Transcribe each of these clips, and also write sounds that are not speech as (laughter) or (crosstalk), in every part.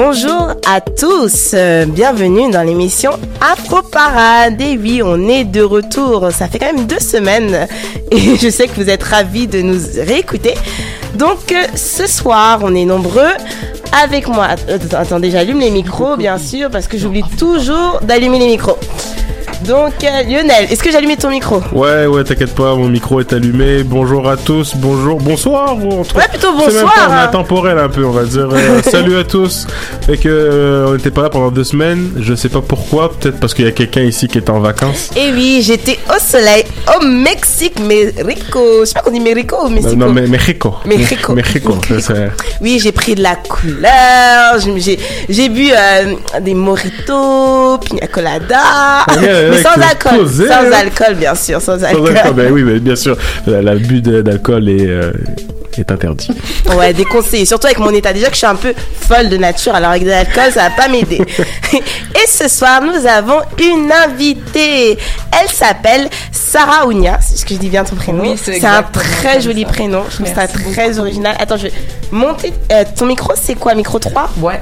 Bonjour à tous, euh, bienvenue dans l'émission Afro Parade. Et oui, on est de retour. Ça fait quand même deux semaines (laughs) et je sais que vous êtes ravis de nous réécouter. Donc euh, ce soir, on est nombreux. Avec moi, Euh, attendez, j'allume les micros bien sûr parce que j'oublie toujours d'allumer les micros. Donc euh, Lionel, est-ce que j'ai allumé ton micro Ouais, ouais, t'inquiète pas, mon micro est allumé. Bonjour à tous, bonjour, bonsoir. ou entre- Ouais, plutôt C'est même bonsoir, pas- on est intemporel un peu, on va dire. Euh, (laughs) salut à tous. Et que euh, on n'était pas là pendant deux semaines. Je sais pas pourquoi. Peut-être parce qu'il y a quelqu'un ici qui est en vacances. Et oui, j'étais au soleil au Mexique, Mexico. Je sais pas qu'on dit Mexico ou Mexico. Non, mais Mexico. Mexico. Mexico. Oui, j'ai pris de la couleur, j'ai- bu des mojitos, pina colada, Ouais, mais sans alcool, sans hein. alcool bien sûr, sans Sans alcool. ben oui, mais bien sûr, la- l'abus de- d'alcool est, euh, est interdit. Ouais, déconseillé, surtout avec mon état déjà que je suis un peu folle de nature, alors avec de l'alcool ça va pas m'aider. (laughs) Et ce soir, nous avons une invitée. Elle s'appelle Sarah Ounia, est-ce que je dis bien ton prénom Oui, c'est un très joli ça. prénom, je trouve ça très original. Attends, je vais monter euh, ton micro, c'est quoi? Micro 3 Ouais.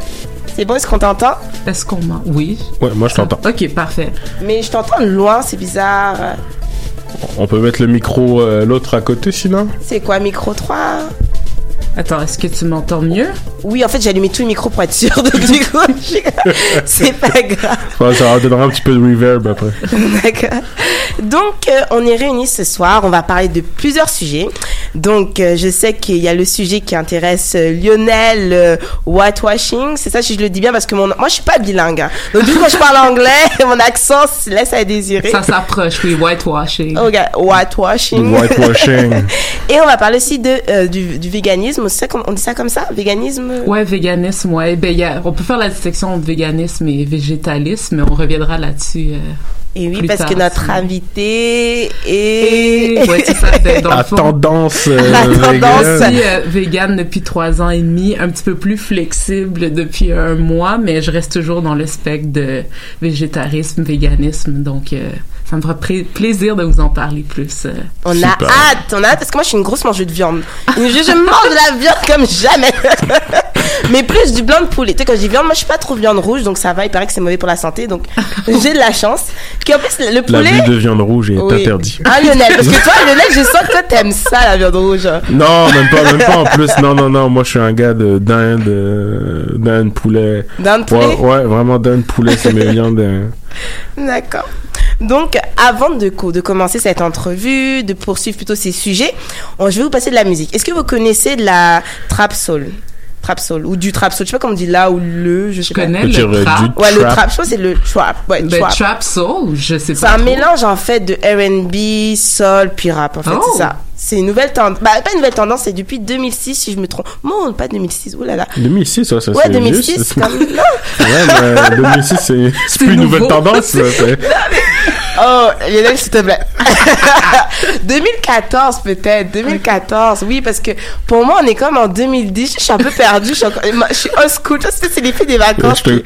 C'est bon, est-ce qu'on t'entend? Est-ce qu'on m'a... Oui. Ouais, moi je t'entends. Ok, parfait. Mais je t'entends de loin, c'est bizarre. On peut mettre le micro euh, l'autre à côté sinon? C'est quoi, micro 3 Attends, est-ce que tu m'entends mieux? Oui, en fait, j'ai allumé tout le micro pour être sûr. Donc, du coup, je- c'est pas grave. Ouais, Ça donnera un petit peu de reverb après. D'accord. Donc, euh, on est réunis ce soir. On va parler de plusieurs sujets. Donc, euh, je sais qu'il y a le sujet qui intéresse euh, Lionel, euh, whitewashing. C'est ça, si je le dis bien, parce que mon, moi, je suis pas bilingue. hein. Donc, du coup, quand je parle anglais, (laughs) mon accent laisse à désirer. Ça s'approche, oui, whitewashing. Ok, whitewashing. Whitewashing. (laughs) Et on va parler aussi de, euh, du, du véganisme. On dit ça comme ça? Véganisme? Ouais, véganisme, ouais. Ben, y a- on peut faire la distinction entre véganisme et végétalisme, mais on reviendra là-dessus. euh, Et oui, plus parce tard, que notre invité Et, est... ouais, c'est ça, dans À fond. tendance. euh, La tendance. vegan. Je suis euh, vegan depuis trois ans et demi, un petit peu plus flexible depuis un mois, mais je reste toujours dans le spectre de végétarisme, véganisme, donc euh, ça me fera pla- plaisir de vous en parler plus. euh. On Super. a hâte, on a hâte parce que moi je suis une grosse mangeuse de viande. (laughs) Je, je mange de la viande comme jamais. (laughs) Mais plus du blanc de poulet. Tu sais, quand je dis viande, moi je suis pas trop viande rouge, donc ça va. Il paraît que c'est mauvais pour la santé, donc (laughs) j'ai de la chance. Puis en plus, le La poulet. vue de viande rouge est Oui. interdite. Ah Lionel, parce que toi Lionel, je sens que toi t'aimes ça la viande rouge. Non, même pas, même pas en plus. Non, non, non. Moi, je suis un gars de dinde, euh, dinde, poulet. Dinde, poulet? Ouais, ouais, vraiment dinde, poulet, c'est mes viandes. euh. D'accord. Donc, avant de, de commencer cette entrevue, de poursuivre plutôt ces sujets, je vais vous passer de la musique. Est-ce que vous connaissez de la trap soul? Trap soul ou du trap soul, je sais pas comment on dit là ou le, je sais Je pas. connais le euh, trap. Ouais, le trap. je que c'est le trap. Ouais, Ben, trap. trap soul, je sais pas. C'est un trop. mélange en fait de R&B, soul puis rap en fait, Oh. c'est ça. C'est une nouvelle tendance. Bah, pas une nouvelle tendance, c'est depuis 2006 si je me trompe. Non, pas 2006. Ouh là là. 2006, ouais, ça Ouais, c'est 2006, vieux, c'est ça. comme (laughs) non. Ouais, mais 2006, c'est (laughs) c'est plus une nouvelle tendance. ça, (laughs) c'est- Oh, Lionel, s'il te plaît. 2014 peut-être, 2014. Oui, parce que pour moi, on est comme en 2010. Je suis un peu perdue. Je suis, encore- je suis old school. Ça, c'est c'est l'effet des vacances. Te-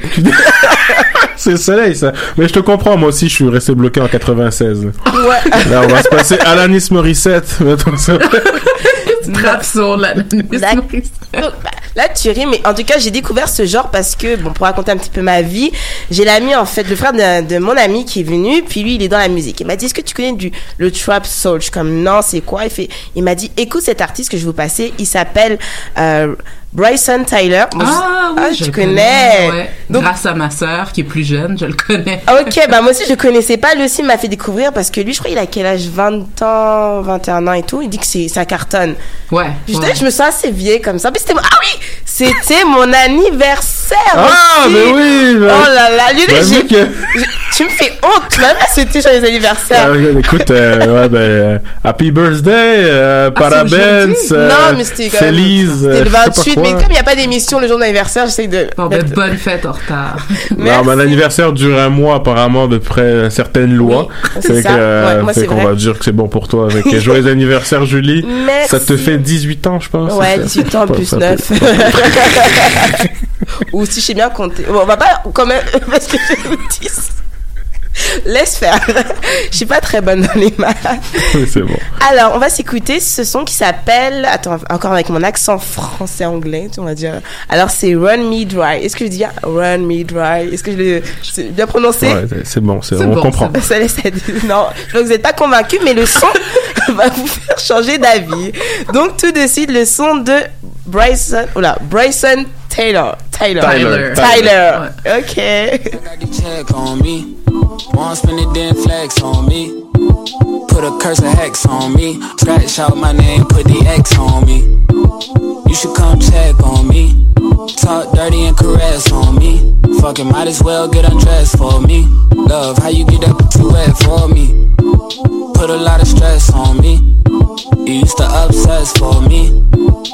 c'est le soleil, ça. Mais je te comprends, moi aussi, je suis resté bloqué en 96. Ouais. Là, on va se passer Alanis Morissette. (laughs) La. (laughs) Donc, bah, (laughs) Là, tu ris, mais en tout cas, j'ai découvert ce genre parce que, bon, pour raconter un petit peu ma vie, j'ai l'ami, en fait, le frère de, de mon ami qui est venu, puis lui, il est dans la musique. Il m'a dit, est-ce que tu connais du, le trap soul? Je suis comme, non, c'est quoi? Il fait, il m'a dit, écoute cet artiste que je vais vous passer, il s'appelle, euh, Bryson Tyler. Bon, Ah oui, ah, je tu le connais. ouais. Donc- Grâce à ma sœur qui est plus jeune, je le connais. Ok, bah moi aussi je connaissais pas. Lui aussi m'a fait découvrir parce que lui, je crois, il a quel âge? 20 ans, 21 ans et tout. Il dit que c'est ça cartonne. Ouais. Je, ouais. je me sens assez vieille comme ça. Mais c'était ah oui, c'était mon anniversaire. Ah, aussi. mais oui! Oh là là, Lionel, bah, que- tu me fais honte. Même c'était sur les anniversaires. Ah, écoute, euh, ouais, ben, euh, Happy Birthday, euh, Ah, Parabens, euh, non, mais c'était quand même. Feliz, C'était euh, le sais pas 28, quoi. mais comme il n'y a pas d'émission le jour d'anniversaire, j'essaie de. Bon, ben, d'être- bonne fête en retard. (laughs) Non, Merci. mon anniversaire dure un mois apparemment d'après certaines lois. Oui, c'est que, euh, Ouais, moi, fait c'est qu'on vrai. va dire que c'est bon pour toi avec (laughs) joyeux anniversaire Julie. Merci. Ça te fait 18 ans, je pense. Ouais, c'est ça? 18 ans plus ça 9. (laughs) Ou si je sais bien compter. Bon, on va pas quand même, (laughs) parce que je vous dis. Laisse faire. Je suis pas très bonne dans les maths. Oui, (laughs) c'est bon. Alors, on va s'écouter ce son qui s'appelle. Attends, encore avec mon accent français-anglais, on va dire. Alors, c'est Run Me Dry. Est-ce que je dis Run Me Dry? Est-ce que je l'ai c'est bien prononcé? Ouais, c'est bon, c'est on bon, comprend. ça laisse Non, que vous n'êtes pas convaincu, mais le son (laughs) va vous faire changer d'avis. Donc, tout de suite, le son de Bryson, oula, Bryson Taylor. Taylor. Tyler. Tyler. Ok. I got the check on me. Won't spend it, then flex on me. Put a curse of hex on me. Scratch out my name, put the X on me. You should come check on me. Talk dirty and caress on me. Fucking might as well get undressed for me. Love, how you get up too wet for me? Put a lot of stress on me. You used to obsess for me.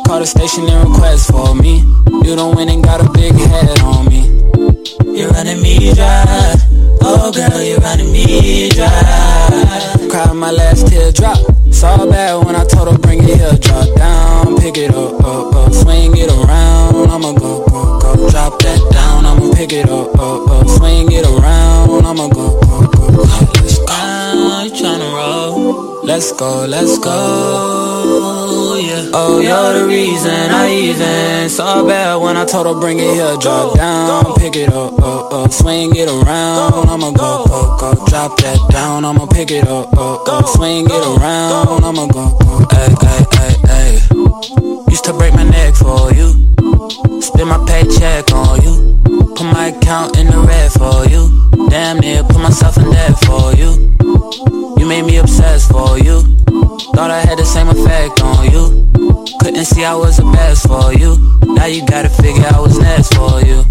Call the station and request for me. You don't win and got a big head on me. You're running me dry. Oh girl, you're running me dry. Cried my last teardrop. Saw bad when I told her bring it here. Drop down, pick it up, up, up. Swing it around. I'ma go, go, go. Drop that down. I'ma pick it up, up, up. Swing it around. I'ma go, go, go. go. Let's go. You tryna roll? Let's go, let's go. Yeah. Oh, you're the reason I even saw bad when I told her bring it here. Drop down, pick it up, up, up. Swing it around. I'ma go, go, go. Drop that down. I'ma pick it up, up, up. Swing it around. I'ma go, go. Ay, ay, ay, ay. Used to break my neck for you. Spend my paycheck on you. Put my account in the red for you. Damn near put myself in debt for you. You made me obsessed for you. Thought I had the same effect on you. Couldn't see I was the best for you. Now you gotta figure I was next for you.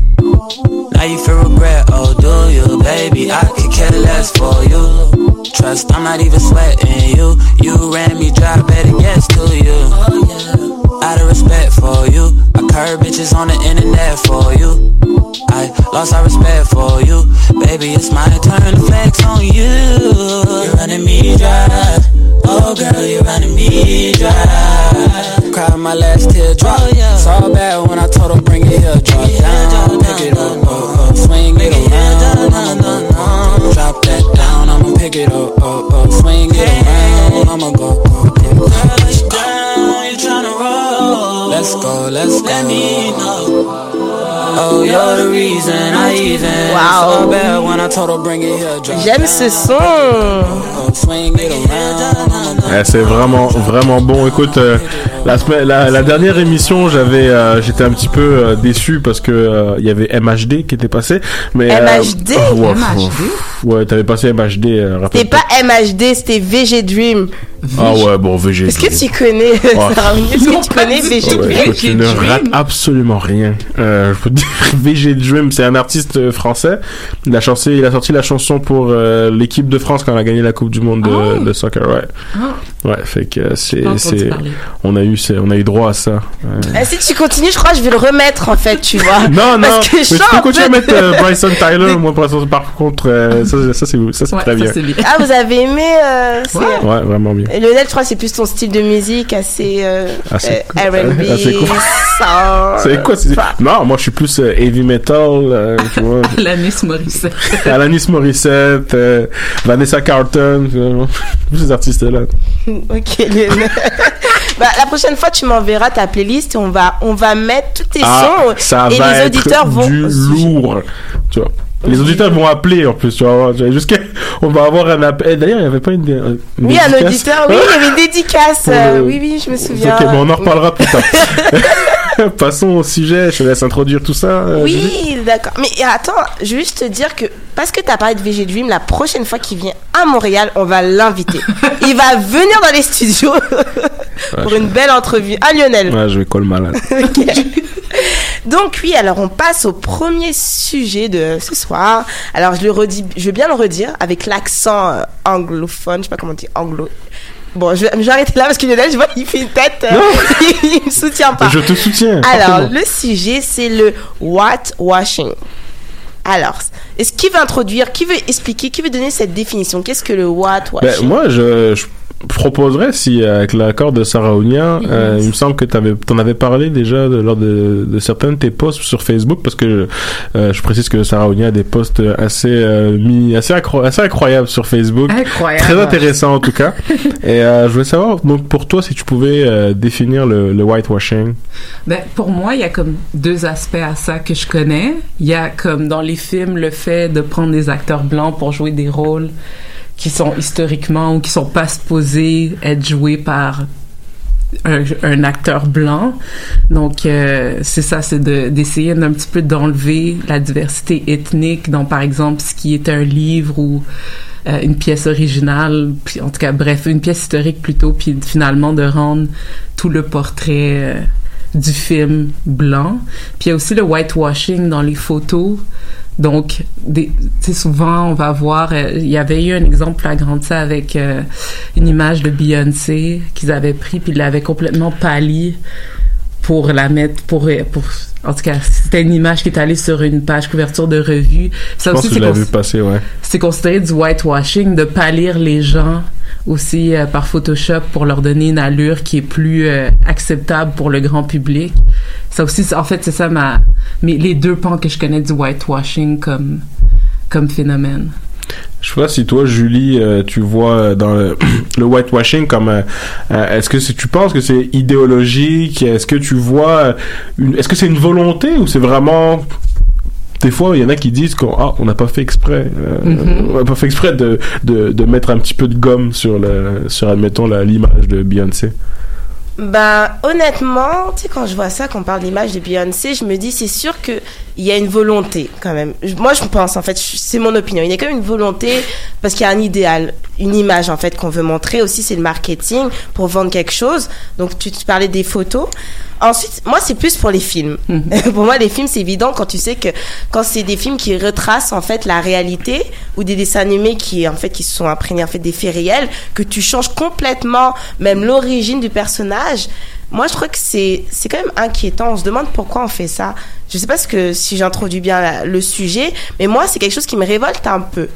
Now you feel regret, oh do you, baby? I could care less for you. Trust, I'm not even sweating you. You ran me dry, better guess to you. Oh, Out of respect for you, I curb bitches on the internet for you. I lost all respect for you, baby. It's my turn to flex on you. You're running me dry, oh girl, you're running me dry. Cried my last teardrop. Saw bad when I told her bring it here, drop it down, pick it up, oh, oh, swing it around, I'ma drop that down, I'ma pick it up, oh, oh, swing it around, I'ma go, go, go. Girl, let's go, you tryna أسقى ولا اسقى Wow. here, drop J'aime ce son. Ouais, c'est vraiment vraiment bon. Écoute, euh, la, semaine- la, la dernière émission, j'avais euh, j'étais un petit peu euh, déçu parce que euh, il y avait MHD qui était passé. Mais MHD? oh, ouais, MHD? Ouais, t'avais passé MHD. Euh, C'était pas MHD, c'était VG Dream. Ah ouais, bon VG. Est-ce que tu connais, Est-ce que tu connais VG Ouais, Dream? Écoute, je ne rate absolument rien. Euh, je peux te dire, (laughs) VG Dream, c'est un artiste euh, français. Il a, chanté, il a sorti la chanson pour euh, l'équipe de France quand elle a gagné la Coupe du Monde de, de soccer. Ouais. Ouais, fait que euh, c'est, on a eu, on a eu droit à ça. Eh, Si tu continues, je crois que je vais le remettre en fait, tu vois. (laughs) Non, non, Parce que mais je peux continuer à mettre euh, (laughs) Bryson Tyler. Moi, par, contre, euh, ça, ça, c'est, ça, c'est Ouais, très ça, bien. Ah, vous avez aimé euh, Ouais, vraiment bien. Et Lionel, je crois que c'est plus ton style de musique assez, euh, Assez euh, cool. R&B, Assez cool. soul. C'est quoi. Non, moi je suis plus euh, heavy metal, euh, tu vois. (laughs) Alanis Morissette. (laughs) Alanis Morissette, euh, Vanessa Carlton, (laughs) tous ces artistes-là. Ok, Lionel. bah, la prochaine fois, tu m'enverras ta playlist et on va, on va mettre tous tes Ah, sons ça et va les être auditeurs vont. du lourd, tu vois. Les auditeurs vont appeler en plus, tu vois. Jusqu'à, on va avoir un appel. Eh, D'ailleurs, il n'y avait pas une, une Oui, un dédicace auditeur, oui, il y avait une dédicace. Euh, le- Oui, oui, je me souviens. Ok, bon, on en reparlera plus tard. (laughs) Passons au sujet, je te laisse introduire tout ça. euh. Oui, d'accord. Mais attends, je veux juste te dire que parce que tu as parlé de VG Dream, la prochaine fois qu'il vient à Montréal, on va l'inviter. (laughs) Il va venir dans les studios (laughs) pour une belle entrevue. Ah, Lionel. Ouais, je vais coller malade. Donc oui, alors on passe au premier sujet de ce soir. Alors je le redis, je vais bien le redire avec l'accent euh, anglophone, je sais pas comment on dit anglo. Bon, je vais, je vais arrêter là parce que Lionel, je vois, il fait une tête, euh, (laughs) il me soutient pas. Je te soutiens. Alors, le sujet, c'est le whitewashing. Alors, est-ce qui veut introduire, qui veut expliquer, qui veut donner cette définition? Qu'est-ce que le whitewashing? Ben, moi, je, je proposerais, si euh, avec l'accord de Sarah Ounia, euh, il me semble que tu en avais parlé déjà de- lors de, de certains de tes posts sur Facebook, parce que euh, je précise que Sarah Ounia a des posts assez, euh, mis, assez, accro- assez incroyables sur Facebook. Incroyable. Très intéressant en tout cas. (laughs) Et euh, je voulais savoir, donc pour toi, si tu pouvais euh, définir le, le whitewashing. Ben, pour moi, il y a comme deux aspects à ça que je connais. Il y a comme dans les films le fait de prendre des acteurs blancs pour jouer des rôles qui sont historiquement ou qui sont pas supposés être joués par un, acteur blanc. Donc euh, c'est ça, c'est de d'essayer d'un petit peu d'enlever la diversité ethnique dans par exemple ce qui est un livre ou euh, une pièce originale, puis en tout cas bref une pièce historique plutôt, puis finalement de rendre tout le portrait euh, du film blanc. Puis il y a aussi le whitewashing dans les photos. Donc, sais, souvent, on va voir, euh, il y avait eu un exemple flagrant de ça avec euh, une image de Beyoncé qu'ils avaient pris, puis ils l'avaient complètement pâlie pour la mettre, pour, pour, en tout cas, c'était une image qui est allée sur une page couverture de revue. Ça Je pense aussi, que c'est je l'ai cons- vu passer, ouais. c'est considéré du whitewashing de pâlir les gens aussi euh, par Photoshop pour leur donner une allure qui est plus euh, acceptable pour le grand public. Ça aussi, en fait, c'est ça ma, mais les deux pans que je connais du whitewashing comme, comme phénomène. Je sais pas si toi, Julie, euh, tu vois dans (clears throat) le, whitewashing comme est-ce que tu penses que c'est idéologique? Est-ce que tu vois est-ce que c'est une volonté ou c'est vraiment des fois, il y en a qui disent qu'on ah, on n'a pas fait exprès, euh, Mhm. on n'a pas fait exprès de, de, de mettre un petit peu de gomme sur le sur admettons l'image de Beyoncé. Bah, honnêtement, tu sais, quand je vois ça, quand on parle d'image de Beyoncé, je me dis, c'est sûr que il y a une volonté, quand même. Moi, je pense, en fait, c'est mon opinion. Il y a quand même une volonté, parce qu'il y a un idéal, une image, en fait, qu'on veut montrer. Aussi, c'est le marketing pour vendre quelque chose. Donc, tu, tu parlais des photos. Ensuite, moi, c'est plus pour les films. (laughs) pour moi, les films, c'est évident quand tu sais que, quand c'est des films qui retracent, en fait, la réalité, ou des dessins animés qui, en fait, qui se sont imprégnés, en fait, des faits réels, que tu changes complètement, même l'origine du personnage. Moi, je crois que c'est, c'est quand même inquiétant. On se demande pourquoi on fait ça. Je sais pas ce que, si j'introduis bien la- le sujet, mais moi, c'est quelque chose qui me révolte un peu.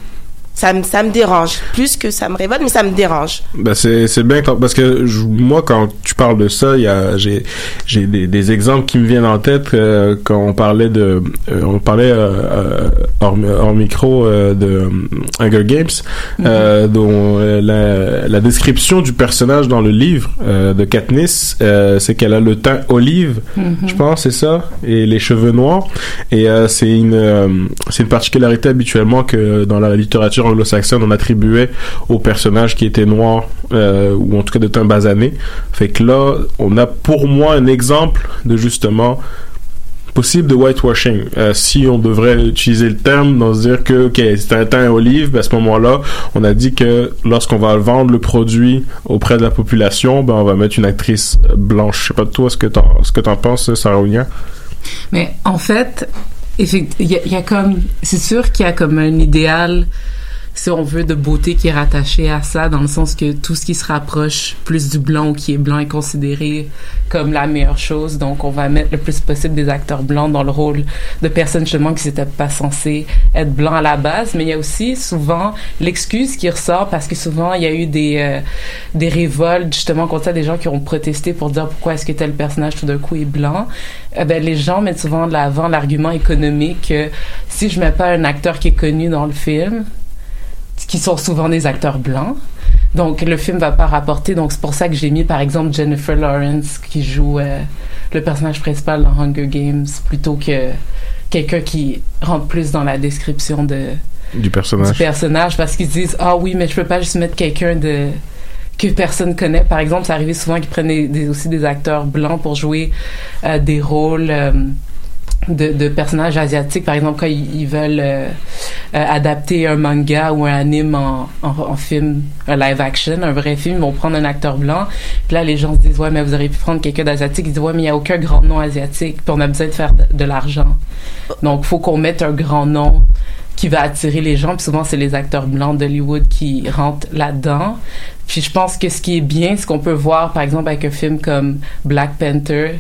Ça me, ça me dérange. Plus que ça me révolte, mais ça me dérange. Ben c'est c'est bien parce que je- moi quand tu parles de ça, il y a j'ai j'ai des, des exemples qui me viennent en tête euh, quand on parlait de euh, on parlait euh, hors, hors micro euh, de Hunger Games euh, dont la, la description du personnage dans le livre de Katniss c'est qu'elle a le teint olive, Mhm. je pense c'est ça et les cheveux noirs et c'est une c'est une particularité habituellement que dans la littérature anglo-saxonne on attribuait aux personnages qui étaient noirs euh, ou en tout cas de teint basané. Fait que là, on a pour moi un exemple de justement possible de whitewashing. Euh, si on devrait utiliser le terme, dans se dire que ok c'est un teint olive, ben, à ce moment-là, on a dit que lorsqu'on va vendre le produit auprès de la population, ben on va mettre une actrice blanche. Je sais pas toi ce que t'en ce que t'en penses, Sarah Ounia. Mais en fait, il y a comme, c'est sûr qu'il y a comme un idéal, si on veut, de beauté qui est rattaché à ça, dans le sens que tout ce qui se rapproche plus du blanc ou qui est blanc est considéré comme la meilleure chose. Donc, on va mettre le plus possible des acteurs blancs dans le rôle de personnes justement qui n'étaient pas censées être blancs à la base. Mais il y a aussi souvent l'excuse qui ressort parce que souvent il y a eu des euh, des révoltes justement contre ça, des gens qui ont protesté pour dire pourquoi est-ce que tel personnage tout d'un coup est blanc. Eh ben, les gens mettent souvent de l'avant l'argument économique que si je mets pas un acteur qui est connu dans le film, qui sont souvent des acteurs blancs. Donc, le film va pas rapporter. Donc, c'est pour ça que j'ai mis, par exemple, Jennifer Lawrence qui joue euh, le personnage principal dans Hunger Games plutôt que quelqu'un qui rentre plus dans la description de, Du personnage. du personnage parce qu'ils disent ah oui mais je peux pas juste mettre quelqu'un de que personne connaît par exemple ça arrivait souvent qu'ils prennent des, aussi des acteurs blancs pour jouer euh, des rôles euh, de, de personnages asiatiques. Par exemple quand ils, veulent euh, euh, adapter un manga ou un anime en, en, en film un live action un vrai film ils vont prendre un acteur blanc. Puis là les gens se disent ouais mais vous auriez pu prendre quelqu'un d'asiatique. Ils disent ouais mais il y a aucun grand nom asiatique. Puis on a besoin de faire de, l'argent. Donc faut qu'on mette un grand nom qui va attirer les gens. Puis souvent, c'est les acteurs blancs d'Hollywood qui rentrent là-dedans. Puis je pense que ce qui est bien, c'est qu'on peut voir, par exemple, avec un film comme Black Panther,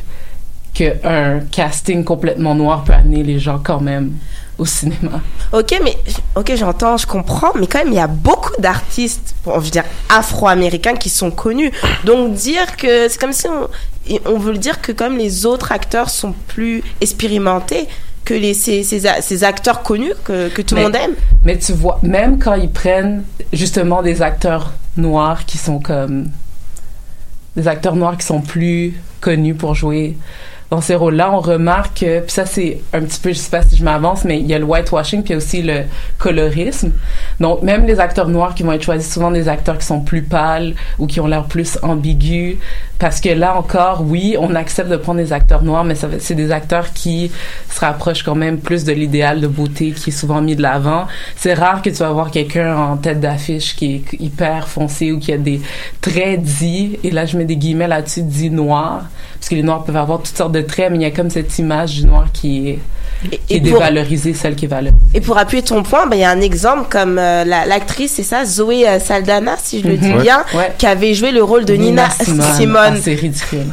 qu'un casting complètement noir peut amener les gens quand même au cinéma. Ok, mais ok, j'entends, je comprends, mais quand même, il y a beaucoup d'artistes, bon, je veux dire, afro-américains qui sont connus. Donc dire que c'est comme si on, on veut dire que comme les autres acteurs sont plus expérimentés que les ces, ces, a- ces acteurs connus que, que tout le monde aime. Mais tu vois, même quand ils prennent justement des acteurs noirs qui sont comme des acteurs noirs qui sont plus connus pour jouer dans ces rôles-là, on remarque que, puis ça c'est un petit peu, je sais pas si je m'avance, mais il y a le whitewashing puis aussi le colorisme. Donc même les acteurs noirs qui vont être choisis, souvent des acteurs qui sont plus pâles ou qui ont l'air plus ambigus, parce que là encore, oui, on accepte de prendre des acteurs noirs, mais c'est des acteurs qui se rapprochent quand même plus de l'idéal de beauté qui est souvent mis de l'avant. C'est rare que tu vas voir quelqu'un en tête d'affiche qui est hyper foncé ou qui a des traits dits, et là je mets des guillemets là-dessus, dits noirs, parce que les noirs peuvent avoir toutes sortes de traits, mais il y a comme cette image du noir qui est, et est pour- celle qui est valorisée. Et pour appuyer ton point, ben, il y a un exemple comme euh, la- l'actrice, c'est ça, Zoé euh, Saldana, si je le Mhm. dis Ouais. bien, Ouais. qui avait joué le rôle de Nina, (laughs) Simone. Ah, c'est ridicule. (laughs)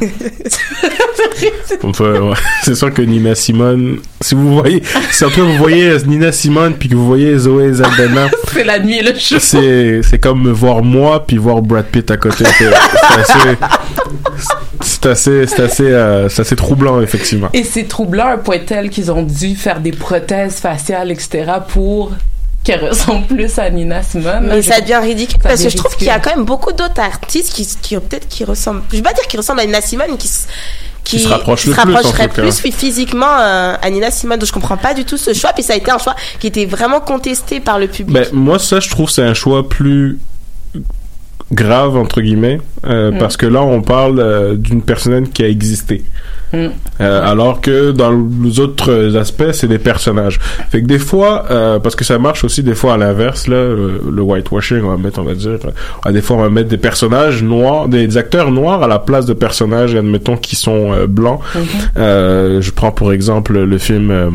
Ouais. c'est sûr que Nina Simone, si vous voyez, si cas vous voyez euh, Nina Simone puis que vous voyez Zoé Saldana, (laughs) c'est la nuit et le jour. c'est c'est comme me voir moi puis voir Brad Pitt à côté. C'est c'est assez, c'est assez, c'est assez, euh, c'est assez troublant effectivement. Et c'est troublant à un point tel qu'ils ont dû faire des prothèses faciales, etc., pour qu'elle ressemble plus à Nina Simone? Mais ça devient ridicule Ça parce que je trouve qu'il y a quand même beaucoup d'autres artistes qui, qui peut-être qui ressemblent. Je vais pas dire qu'ils ressemblent à Nina Simone, qui Qui se rapprochent qui le se plus, en physiquement euh, à Nina Simone. Donc je comprends pas du tout ce choix. Puis ça a été un choix qui était vraiment contesté par le public. Ben, moi, ça, je trouve, c'est un choix plus grave entre guillemets euh, Mm. parce que là on parle euh, d'une personne qui a existé Mm. Euh, alors que dans les autres aspects c'est des personnages fait que des fois euh, parce que ça marche aussi des fois à l'inverse là le, le whitewashing on va mettre on va dire euh, des fois on va mettre des personnages noirs des acteurs noirs à la place de personnages admettons qui sont blancs euh, je prends pour exemple le film euh,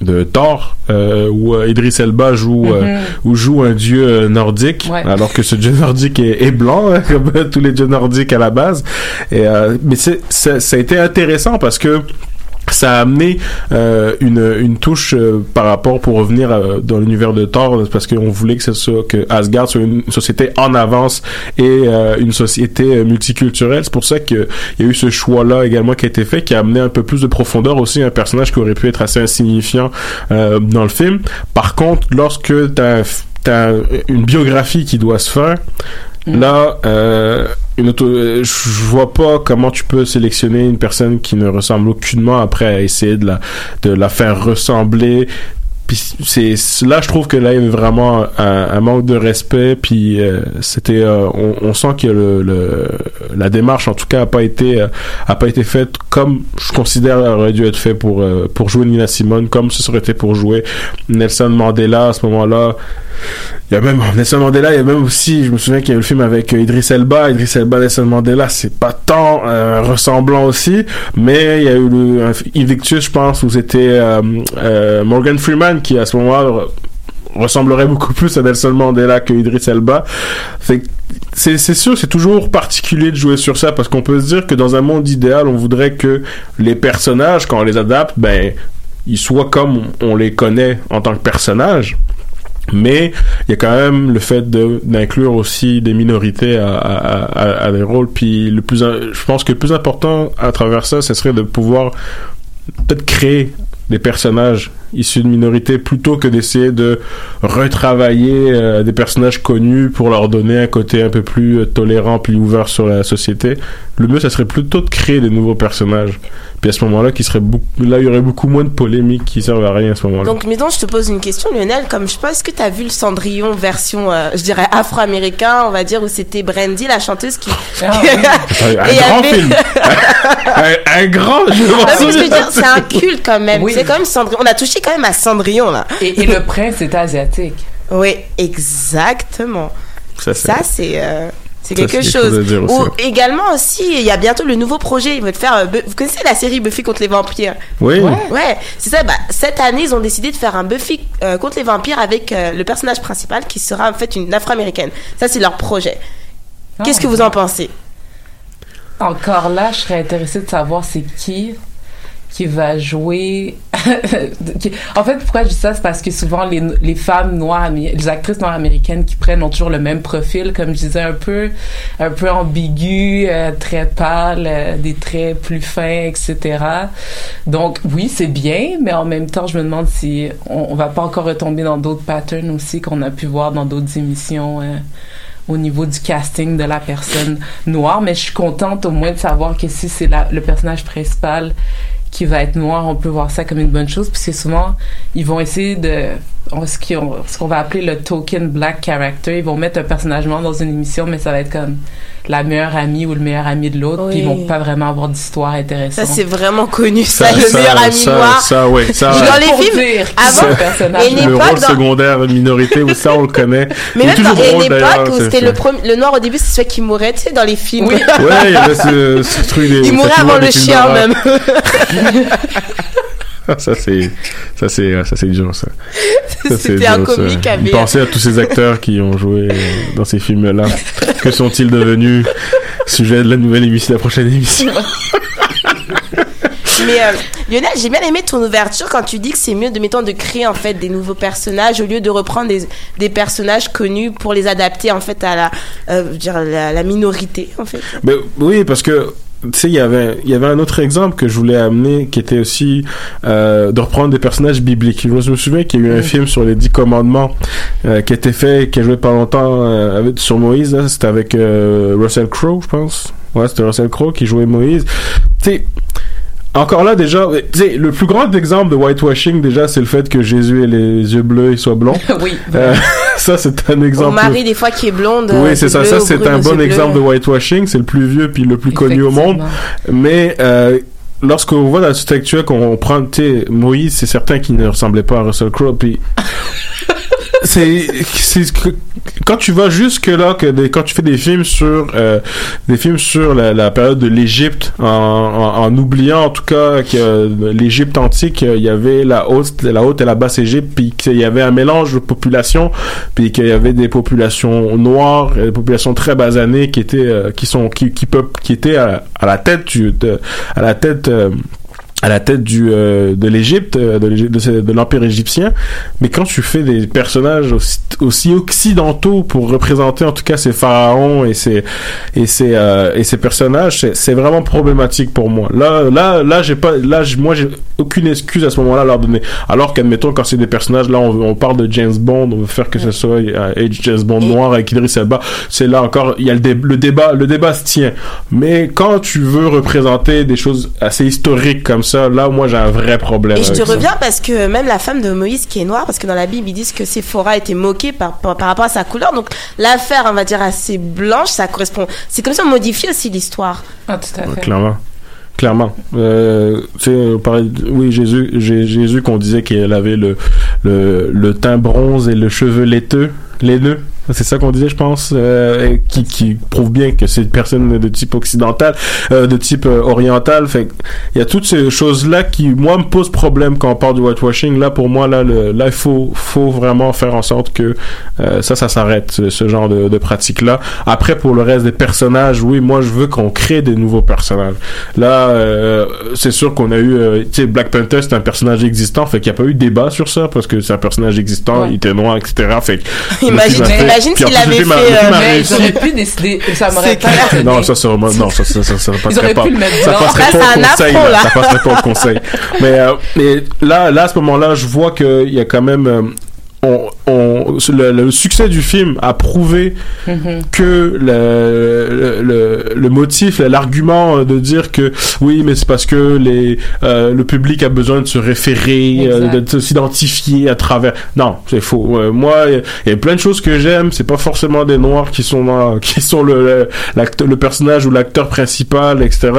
de Thor euh, où euh, Idris Elba joue euh, Mhm. où joue un dieu euh, nordique Ouais. alors que ce dieu nordique est, est blanc hein, (laughs) comme tous les dieux nordiques à la base et euh, mais c'est c'est- ça a été intéressant parce que ça a amené euh, une, une touche euh, par rapport pour revenir euh, dans l'univers de Thor parce qu'on voulait que ce soit que Asgard soit une société en avance et euh, une société euh, multiculturelle. C'est pour ça que il y a eu ce choix là également qui a été fait qui a amené un peu plus de profondeur aussi à un personnage qui aurait pu être assez insignifiant euh, dans le film. Par contre lorsque t'as t'as une biographie qui doit se faire Là, euh, une auto, euh, je vois pas comment tu peux sélectionner une personne qui ne ressemble aucunement après à essayer de la, de la faire ressembler. C'est là, je trouve que là, il y avait vraiment un, un manque de respect. Puis euh, c'était, euh, on, on sent que le, le, la démarche, en tout cas, a pas été, euh, a pas été faite comme je considère aurait dû être fait pour euh, pour jouer Nina Simone, comme ce serait été pour jouer Nelson Mandela à ce moment-là. Il y a même Nelson Mandela, il y a même aussi, je me souviens qu'il y a eu le film avec euh, Idris Elba, Idris Elba, Nelson Mandela, c'est pas tant euh, ressemblant aussi, mais il y a eu le Invictus, je pense, où c'était euh, Morgan Freeman qui à ce moment-là re- ressemblerait beaucoup (laughs) plus à Nelson Mandela que Idris Elba. C'est sûr, c'est toujours particulier de jouer sur ça parce qu'on peut se dire que dans un monde idéal, on voudrait que les personnages, quand on les adapte, ben ils soient comme on les connaît en tant que personnages. Mais il y a quand même le fait d'inclure aussi des minorités à, des rôles. Puis le plus, je pense que le plus important à travers ça, ce serait de pouvoir peut-être créer des personnages issus de minorités plutôt que d'essayer de retravailler euh, des personnages connus pour leur donner un côté un peu plus euh, tolérant puis ouvert sur la société. Le mieux, ça serait plutôt de créer des nouveaux personnages. Puis à ce moment-là, qui serait beaucoup, là, il y aurait beaucoup moins de polémiques qui servent à rien à ce moment-là. Donc, mettons, je te pose une question, Lionel. Comme je sais pas, est-ce que tu as vu le Cendrillon version, euh, je dirais, afro-américain, on va dire, où c'était Brandy, la chanteuse, qui. (laughs) un Et grand avait- film. (laughs) un, un grand. Souviens. dire, c'est un culte quand même. Oui. C'est quand même Cendrillon. On a touché quand même à Cendrillon, là. Et, et le prince est asiatique. Oui, exactement. Ça, c'est- Ça, c'est. euh, c'est quelque chose aussi, Ou également aussi, il y a bientôt le nouveau projet. Ils veulent faire. euh, vous connaissez la série Buffy contre les vampires? Oui. Ouais, c'est ça. Bah, cette année, ils ont décidé de faire un Buffy euh, contre les vampires avec euh, le personnage principal qui sera en fait une afro-américaine. Ça, c'est leur projet. Qu'est-ce que vous en pensez? Encore là, je serais intéressée de savoir c'est qui qui va jouer. En fait, pourquoi je dis ça, c'est parce que souvent les, femmes noires, les actrices noires américaines qui prennent ont toujours le même profil, comme je disais, un peu, un peu ambigu, euh, très pâle, euh, des traits plus fins, etc. Donc oui, c'est bien, mais en même temps, je me demande si on, on va pas encore retomber dans d'autres patterns aussi qu'on a pu voir dans d'autres émissions. euh, au niveau du casting de la personne noire, mais je suis contente au moins de savoir que si c'est le personnage principal qui va être noir, on peut voir ça comme une bonne chose, puisque souvent, ils vont essayer de... Ce qu'on va appeler le token black character, ils vont mettre un personnage noir dans une émission, mais ça va être comme la meilleure amie ou le meilleur ami de l'autre, puis ils Oui. vont pas vraiment avoir d'histoire intéressante. Ça, c'est vraiment connu, ça, Ça, le ça, meilleur ami ça, noir. ça, ouais, ça, Dans les films, dire avant, le personnage. et le rôle dans- secondaire minorité où ça on le connaît. (laughs) Mais même dans toujours et drôle, une d'ailleurs, époque où c'était film. le, noir au début, c'est celui qui mourait, tu sais, dans les films. Oui. Ouais, il y avait ce, ce truc des- Il mourait avant le chien même. (laughs) (laughs) ça c'est ça c'est ça c'est dur ça. (laughs) C'était un comique avec- Pensez à tous ces acteurs qui ont joué euh, dans ces films-là. que sont-ils devenus? Sujet de la nouvelle émission, la prochaine émission. (laughs) Mais euh, Lionel, j'ai bien aimé ton ouverture quand tu dis que c'est mieux de mettons de créer en fait des nouveaux personnages au lieu de reprendre des, des personnages connus pour les adapter en fait à la euh, dire, la, la minorité en fait. Ben, oui, parce que tu sais, il y avait il y avait un autre exemple que je voulais amener qui était aussi euh, de reprendre des personnages bibliques. Je me souviens qu'il y a eu un film sur les dix commandements euh, qui a été fait, qui a joué pas longtemps euh, avec, sur Moïse. C'était avec euh, Russell Crowe, je pense. Ouais, c'était Russell Crowe qui jouait Moïse. Tu sais, encore là déjà, tu le plus grand exemple de whitewashing déjà, c'est le fait que Jésus ait les yeux bleus et soit blond. (laughs) oui. Euh, (laughs) ça c'est un exemple. mari, des fois, qui est blonde. Oui, euh, c'est ça. Ça, c'est un bon bleus. exemple de whitewashing. C'est le plus vieux puis le plus connu au monde. Mais euh, lorsqu'on voit dans la actuelle qu'on prend, tu Moïse, c'est certain qu'il ne ressemblait pas à Russell Crowe. Puis (laughs) c'est quand tu vas jusque là que des- quand tu fais des films sur euh, des films sur la, la période de l'Égypte en, en, en oubliant en tout cas que euh, l'Égypte antique euh, il y avait la haute la haute et la basse Égypte puis qu'il y avait un mélange de populations puis qu'il y avait des populations noires et des populations très basanées qui étaient euh, qui sont qui qui peuvent qui étaient à, la tête à la tête euh, à la tête du euh, de l'Égypte euh, de, l'empire égyptien. Mais quand tu fais des personnages aussi, aussi occidentaux pour représenter en tout cas ces pharaons et ces et ces euh, et ces personnages c'est, vraiment problématique pour moi. Là là là j'ai pas là moi j'ai aucune excuse à ce moment-là à leur donner. Alors qu'admettons quand c'est des personnages là on, parle de James Bond on veut faire que ce soit euh. James Bond noir avec Idris Elba c'est là encore il y a le, dé- le débat le débat se tient. Mais quand tu veux représenter des choses assez historiques comme ça là moi j'ai un vrai problème Et je te ça. reviens parce que même la femme de Moïse qui est noire, parce que dans la Bible ils disent que Séphora était moquée par, par, par rapport à sa couleur. Donc l'affaire, on va dire, assez blanche, ça correspond. C'est comme ça on modifie aussi l'histoire. Ah, tout à Ouais, fait. clairement. Clairement. Euh, tu sais, on parlait de- oui, Jésus, Jé- Jésus qu'on disait qu'il avait le, le, le teint bronze et le cheveu laiteux, laiteux. C'est ça qu'on disait, je pense, euh, qui, qui prouve bien que c'est une personne de type occidental, euh, de type euh, oriental. Fait il y a toutes ces choses-là qui, moi, me posent problème quand on parle du whitewashing. Là, pour moi, là, le, là, il faut, faut vraiment faire en sorte que euh, ça, ça s'arrête, ce, ce genre de, de pratique-là. Après, pour le reste des personnages, oui, moi, je veux qu'on crée des nouveaux personnages. Là, euh, c'est sûr qu'on a eu, euh, tu sais, Black Panther, c'est un personnage existant, fait qu'il n'y a pas eu de débat sur ça parce que c'est un personnage existant, Ouais. il était noir, etc. Fait que (laughs) le Imagine- s'il avait fait, euh, Mais ils auraient pu décider, ça m'aurait pas. Non, ça, c'est vraiment, non, ça, ça, ça, ça, passerait pas. Ça passerait pas au conseil. Ça passerait pas au conseil. Mais, euh, mais là, là, à ce moment-là, je vois qu'il y a quand même, euh, on, on, le, le succès du film a prouvé Mhm. que le, le, le, le motif, l'argument de dire que oui, mais c'est parce que les, euh, le public a besoin de se référer, euh, de s'identifier à travers. Non, c'est faux. Euh, moi, il y a plein de choses que j'aime. C'est pas forcément des noirs qui sont dans- (laughs) qui sont le, le personnage ou l'acteur principal, etc.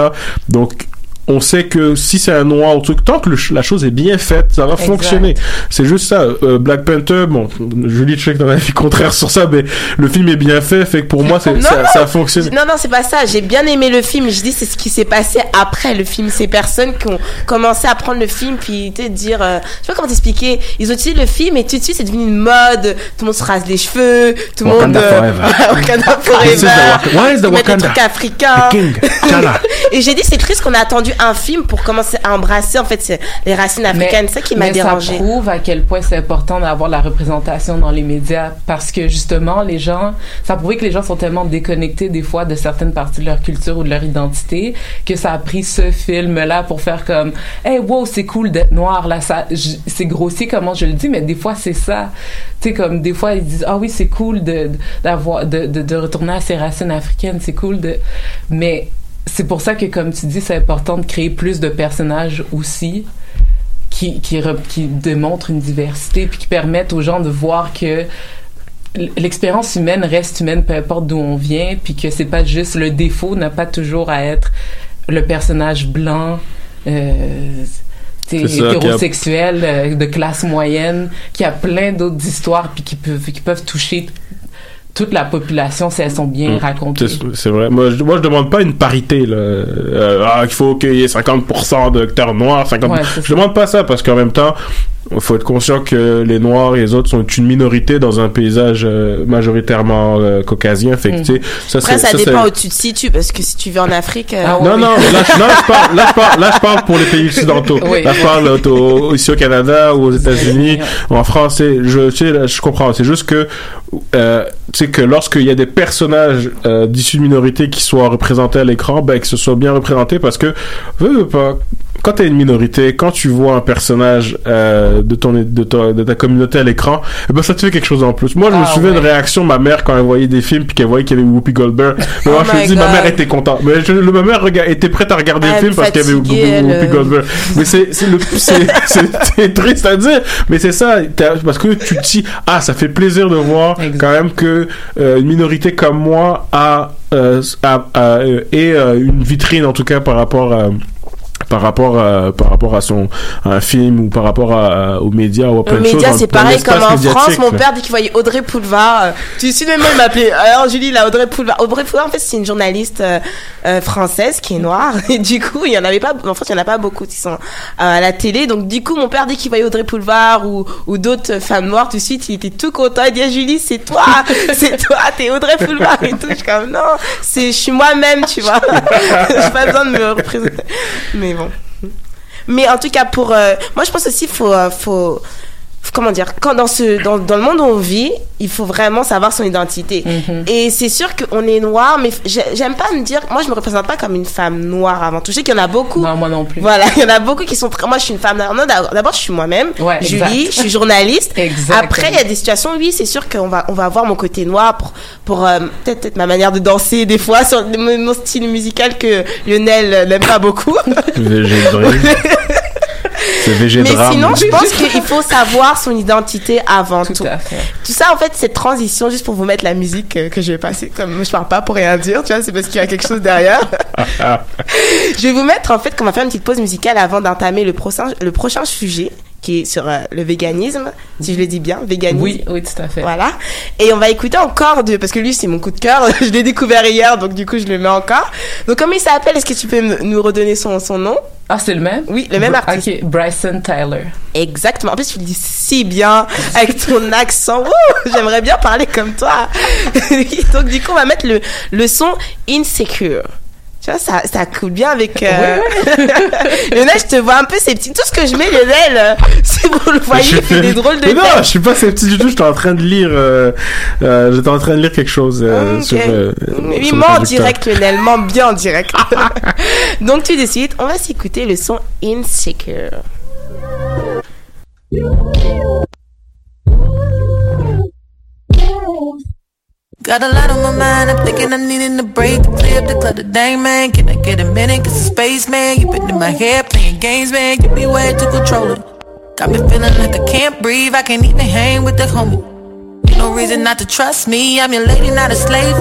Donc on sait que si c'est un noir ou truc, tant que le la chose est bien faite, ça va Exact. fonctionner. C'est juste ça. Euh, Black Panther, bon, Julie, je sais que t'as un avis contraire sur ça, mais le film est bien fait, fait que pour moi, c'est, Non, ça, non. ça a fonctionné. Non, non, c'est pas ça. J'ai bien aimé le film. Je dis, c'est ce qui s'est passé après le film. Ces personnes qui ont commencé à prendre le film, puis tu sais, dire, euh, je sais pas comment t'expliquer. Ils ont utilisé le film et tout de suite, c'est devenu une mode. Tout le monde se rase les cheveux. Tout le monde. Wakanda euh, forever. (laughs) Wakanda is the forever. Why is the Ils mettent des Wakanda? trucs africains. The king. (laughs) Et j'ai dit, c'est triste qu'on a attendu un film pour commencer à embrasser, en fait, les racines africaines. C'est ça qui m'a mais dérangé. ça prouve à quel point c'est important d'avoir la représentation dans les médias parce que justement les gens ça a prouvé que les gens sont tellement déconnectés des fois de certaines parties de leur culture ou de leur identité que ça a pris ce film là pour faire comme hey wow c'est cool d'être noir là ça c'est grossier comment je le dis mais des fois c'est ça tu sais comme des fois ils disent ah oui c'est cool de d'avoir de, de de retourner à ses racines africaines c'est cool de mais c'est pour ça que, comme tu dis, c'est important de créer plus de personnages aussi qui, qui, qui démontrent une diversité puis qui permettent aux gens de voir que l'expérience humaine reste humaine peu importe d'où on vient puis que c'est pas juste le défaut n'a pas toujours à être le personnage blanc euh, ça, a- hétérosexuel euh, de classe moyenne qui a plein d'autres histoires puis qui peuvent qui peuvent toucher toute la population si elles sont bien Mm. racontées C'est, vrai. Moi je, moi, je demande pas une parité, là. Euh, ah, il faut qu'il y ait 50% d'acteurs noirs, 50%. Ouais, c'est je demande pas ça parce qu'en même temps, faut être conscient que les noirs et les autres sont une minorité dans un paysage euh, majoritairement euh, caucasien. Fait que, Mm. ça, Après, c'est, ça, dépend c'est- où tu te situes, parce que si tu vis en Afrique. euh, Ah Non, non, là, je- non, je parle, là, je parle, là, je parle pour les pays occidentaux. Oui. Là, je parle au- au- ici au Canada ou aux États-Unis ou en France. c'est- Je, tu sais, là, je comprends. C'est juste que, euh, tu sais, que lorsqu'il y a des personnages euh, d'issus de minorités qui soient représentés à l'écran, ben, que ce soit bien représenté parce que, veux, veux pas, quand t'es une minorité, quand tu vois un personnage euh, de ton de ta, de ta communauté à l'écran, eh ben ça te fait quelque chose en plus. Moi, je me Ah, souviens ouais. de réaction de ma mère quand elle voyait des films puis qu'elle voyait qu'il y avait Whoopi Goldberg. (laughs) Mais moi, Oh je me dis, ma mère était contente. Mais je, le- ma mère était prête à regarder le Elle film parce qu'il y avait Whoopi. Goldberg. Mais c'est c'est le c'est (laughs) c'est- c'est triste à dire, mais c'est ça parce que tu te dis ah ça fait plaisir de voir quand même que euh, une minorité comme moi a euh, a, a, euh, et euh, une vitrine en tout cas par rapport à par rapport à, par rapport à son à un film ou par rapport à, aux médias ou à plein de choses c'est pareil comme en France. Mon là. père, dès qu'il voyait Audrey Poulevard, euh, tu sais, même il m'appelait, alors Julie, la Audrey Poulevard. Audrey Poulevard, en fait, c'est une journaliste euh, euh, française qui est noire. (laughs) Et du coup, il y en avait pas, en France, il y en a pas beaucoup qui sont euh, à la télé. Donc, du coup, mon père, dès qu'il voyait Audrey Poulevard ou, ou d'autres femmes noires, tout de suite, il était tout content. Il dit, ah, Julie, c'est toi, (laughs) c'est toi, t'es Audrey Poulevard et tout. Je suis comme, non, c'est, je suis moi-même, tu vois. (laughs) J'ai pas besoin de me représenter. Mais Mais en tout cas, pour euh, moi, je pense aussi faut euh, faut- comment dire quand dans ce dans, dans le monde où on vit, il faut vraiment savoir son identité. Et c'est sûr qu'on est noir, mais j'ai- j'aime pas me dire. Moi, je me représente pas comme une femme noire avant tout. Je sais qu'il y en a beaucoup. Non, moi non plus. Voilà, il y en a beaucoup qui sont très. Moi, je suis une femme noire. Non, D'abord, d'abord, je suis moi-même. Ouais, Julie, exact. je suis journaliste. (laughs) Exactement. Après, il y a des situations, oui, c'est sûr qu'on va on va avoir mon côté noir pour pour euh, peut-être peut-être ma manière de danser des fois sur mon mon style musical que Lionel n'aime pas beaucoup. (laughs) Mais sinon, je pense (laughs) qu'il faut savoir son identité avant tout. Tout à fait. Tout ça, en fait, cette transition, juste pour vous mettre la musique que je vais passer, comme je parle pas pour rien dire, tu vois, c'est parce qu'il y a quelque chose derrière. (laughs) je vais vous mettre, en fait, qu'on va faire une petite pause musicale avant d'entamer le prochain, le prochain sujet, qui est sur euh, le véganisme, si je le dis bien, véganisme. Oui, oui, tout à fait. Voilà. Et on va écouter encore de, parce que lui, c'est mon coup de cœur. (laughs) je l'ai découvert hier, donc du coup, je le mets encore. Donc, comment il s'appelle? Est-ce que tu peux nous redonner son, son nom? Ah, c'est le même? Oui, le même Br- artiste. Ok, Bryson Tyler. Exactement. En plus, tu le dis si bien avec ton (laughs) accent. J'aimerais bien parler comme toi. (laughs) Donc, du coup, on va mettre le, le son Insecure. Tu vois, ça, ça coule bien avec... Euh... (laughs) Lionel, je te vois un peu petits... Tout ce que je mets, Lionel, euh, (laughs) si vous le voyez, il fait des drôles de Mais non, je suis pas sceptique du tout. J'étais en train de lire. Euh, euh, J'étais en train de lire quelque chose euh, Ok. sur. Euh, Mais sur il le ment en direct, Lionel, ment bien en direct. (laughs) Donc, tu décides, on va s'écouter le son Insecure. Got a lot on my mind, I'm thinking I'm needing a break. Clear up the clutter, dang man. Can I get a minute? Cause it's space, man. You been in my head playing games, man. Give me way to control it. Got me feeling like I can't breathe, I can't even hang with the homie. Ain't no reason not to trust me, I'm your lady, not a slave.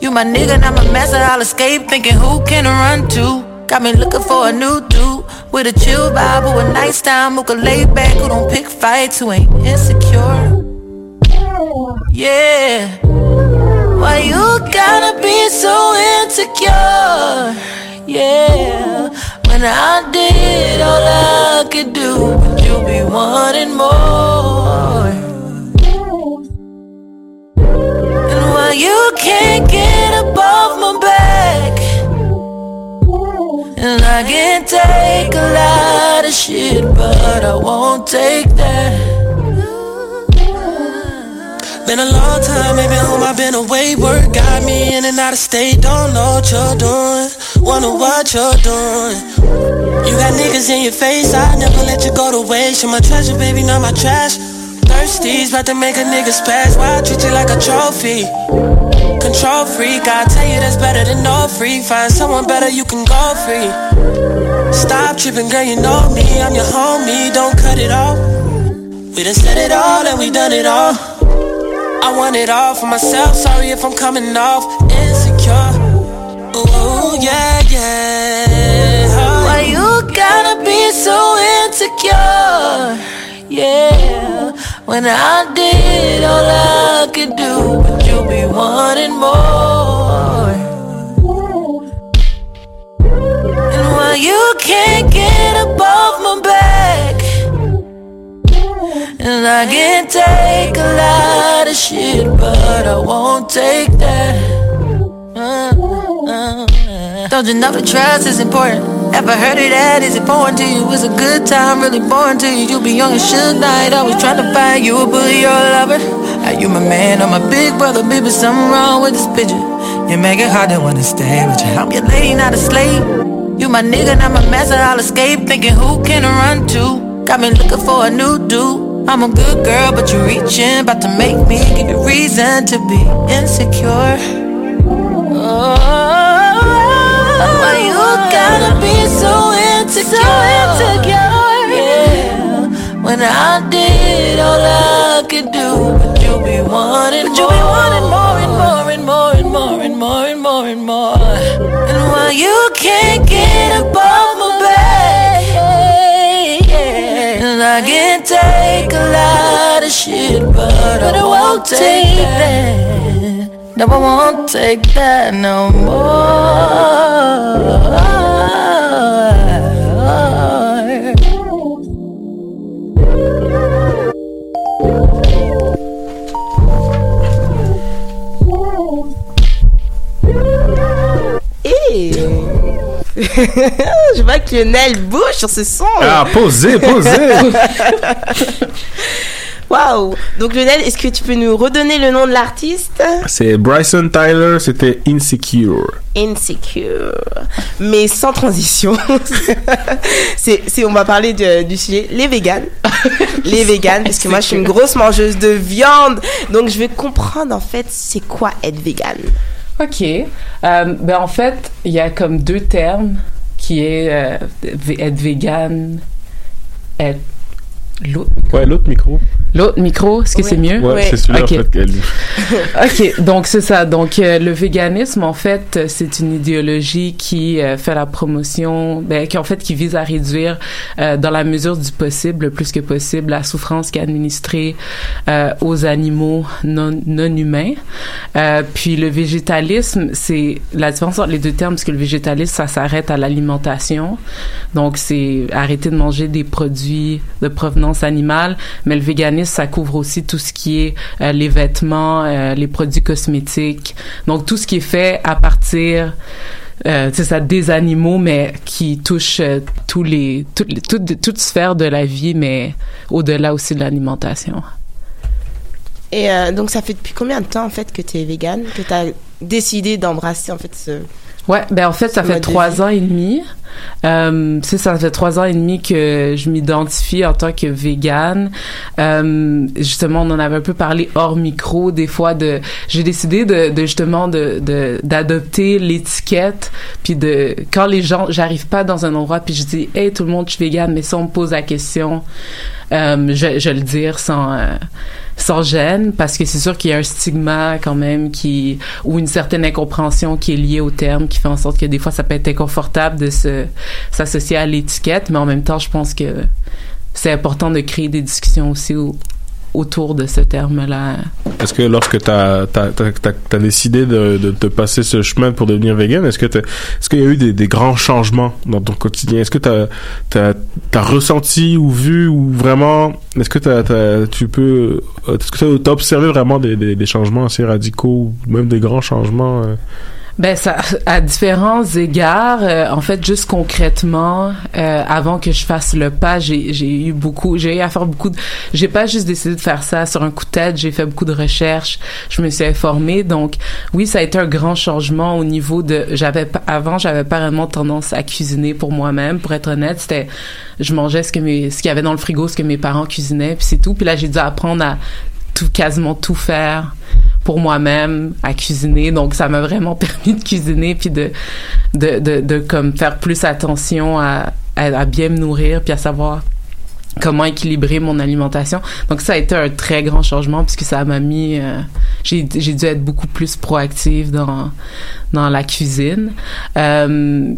You my nigga, not my master, I'll escape. Thinking who can I run to? Got me looking for a new dude with a chill vibe, who a nice time, who can lay back, who don't pick fights, who ain't insecure. Yeah. Why you gotta be so insecure? Yeah. When I did all I could do, but you be wanting more. And why you can't get above my back? And I can take a lot of shit, but I won't take that. Been a long time, maybe home, I've been away. Work got me in and out of state. Don't know what you're doing. Wonder what you're doing. You got niggas in your face, I never let you go to waste. You're my treasure, baby, not my trash. Thirsties, about to make a nigga splash. Why I treat you like a trophy? Control freak, I tell you that's better than no free. Find someone better, you can go free. Stop tripping, girl, you know me. I'm your homie, don't cut it off. We done said it all and we done it all. I want it all for myself. Sorry if I'm coming off insecure. Ooh, yeah, yeah. Why you gotta be so insecure? Yeah, when I did all I could do, but you be wanting more. And why you can't get above my back? And I can take a lot of shit, but I won't take that. Uh, uh, uh. Don't you know the trust is important? Ever heard of that? Is it foreign to you? It's a good time, really boring to you. You be young and shook night, always trying to find you a bully or a lover. Are you my man or my big brother? Baby, something wrong with this picture. You make it hard to wanna stay with you. I'm your lady, not a slave. You my nigga, not my master, I'll escape thinking who can I run to? Got me looking for a new dude. I'm a good girl, but you're reaching, about to make me give you reason to be insecure. Oh, why you gotta be so insecure? So insecure. Yeah. When I did all I could do, but you be wanting, but you be wanting more and more and more and more and more and more and more. And why you can't get above can take a lot of shit, but, I won't take that. No, I won't take that no more. (laughs) Je vois que Lionel bouge sur ce son. Ah, posez, posez. (laughs) Waouh. Donc Lionel, est-ce que tu peux nous redonner le nom de l'artiste? C'est Bryson Tyler, c'était Insecure. Insecure. Mais sans transition. (laughs) c'est, on va parler de- du sujet, les véganes. les véganes, parce que moi je suis une grosse mangeuse de viande. Donc je vais comprendre en fait c'est quoi être végane? OK. Euh, ben en fait, il y a comme deux termes qui est euh, être vegan, être l'autre Ouais, l'autre micro. L'autre micro, est-ce que c'est mieux? Ouais, c'est celui-là Ok. en fait qu'elle. (laughs) OK, donc c'est ça. Donc euh, le véganisme en fait, c'est une idéologie qui euh, fait la promotion ben qui en fait qui vise à réduire euh, dans la mesure du possible, le plus que possible la souffrance qui est administrée euh, aux animaux non non humains. Euh, puis le végétalisme, c'est la différence entre les deux termes parce que le végétalisme ça s'arrête à l'alimentation. Donc c'est arrêter de manger des produits de provenance animale, mais le véganisme ça couvre aussi tout ce qui est euh, les vêtements, euh, les produits cosmétiques. Donc tout ce qui est fait à partir euh, c'est ça des animaux mais qui touche euh, tous les toutes les toutes toute sphère de la vie mais au-delà aussi de l'alimentation. Et euh, donc ça fait depuis combien de temps en fait que tu es végane, que tu as décidé d'embrasser en fait ce Ouais, ben en fait, ça fait trois ans et demi. Euh, ça, ça fait trois ans et demi que je m'identifie en tant que végane. Euh, justement, on en avait un peu parlé hors micro, des fois de. J'ai décidé de, de justement de d'adopter l'étiquette, puis de quand les gens, j'arrive pas dans un endroit puis je dis, hey tout le monde, je suis végane, mais si on me pose la question, euh, je, je le dire sans euh, sans gêne parce que c'est sûr qu'il y a un stigma quand même qui ou une certaine incompréhension qui est liée au terme qui fait en sorte que des fois ça peut être inconfortable de se s'associer à l'étiquette mais en même temps je pense que c'est important de créer des discussions aussi au- autour de ce terme-là. Est-ce que lorsque tu as, décidé de, passer ce chemin pour devenir vegan, est-ce que t'as- est-ce qu'il y a eu des, grands changements dans ton quotidien? Est-ce que tu as, ressenti ou vu ou vraiment est-ce que tu peux est-ce que tu as observé vraiment des changements assez radicaux ou même des grands changements euh? Ben ça, à différents égards, euh, en fait, juste concrètement, euh, avant que je fasse le pas, j'ai eu beaucoup, j'ai eu à faire beaucoup. J'ai pas juste décidé de faire ça sur un coup de tête. J'ai fait beaucoup de recherches. Je me suis informée. Donc, oui, ça a été un grand changement au niveau de. J'avais avant, j'avais pas vraiment tendance à cuisiner pour moi-même. Pour être honnête, c'était, je mangeais ce que mes, ce qu'il y avait dans le frigo, ce que mes parents cuisinaient, puis c'est tout. Puis là, j'ai dû apprendre à quasiment tout faire pour moi-même à cuisiner. Donc ça m'a vraiment (laughs) permis de cuisiner puis de de, de, de comme faire plus attention à, à, bien me nourrir puis à savoir comment équilibrer mon alimentation. Donc ça a été un très grand changement puisque ça m'a mis euh, j'ai dû être beaucoup plus proactive dans dans la cuisine. Euh,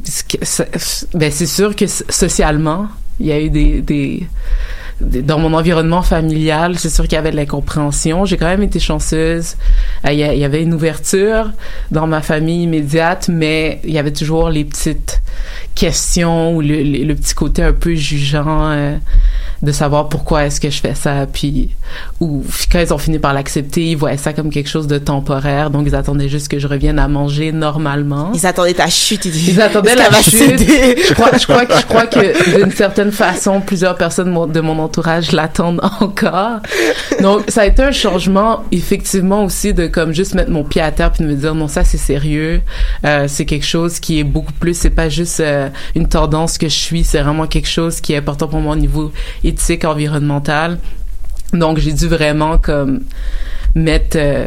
ben c'est sûr que socialement il y a eu des des- dans mon environnement familial, c'est sûr qu'il y avait de l'incompréhension. J'ai quand même été chanceuse. Euh, Il y, avait une ouverture dans ma famille immédiate, mais il y avait toujours les petites questions ou le, le- le petit côté un peu jugeant euh, de savoir pourquoi est-ce que je fais ça puis ou quand ils ont fini par l'accepter ils voyaient ça comme quelque chose de temporaire donc ils attendaient juste que je revienne à manger normalement Ils attendaient ta chute. Ils, ils attendaient (laughs) la chute je crois je crois que je crois que d'une certaine façon plusieurs personnes de mon- mon l'attendent (laughs) encore. Donc ça a été un changement effectivement aussi de comme juste mettre mon pied à terre puis de me dire non ça c'est sérieux. Euh, c'est quelque chose qui est beaucoup plus c'est pas juste euh, une tendance que je suis c'est vraiment quelque chose qui est important pour moi au niveau éthique environnemental. Donc j'ai dû vraiment comme mettre euh,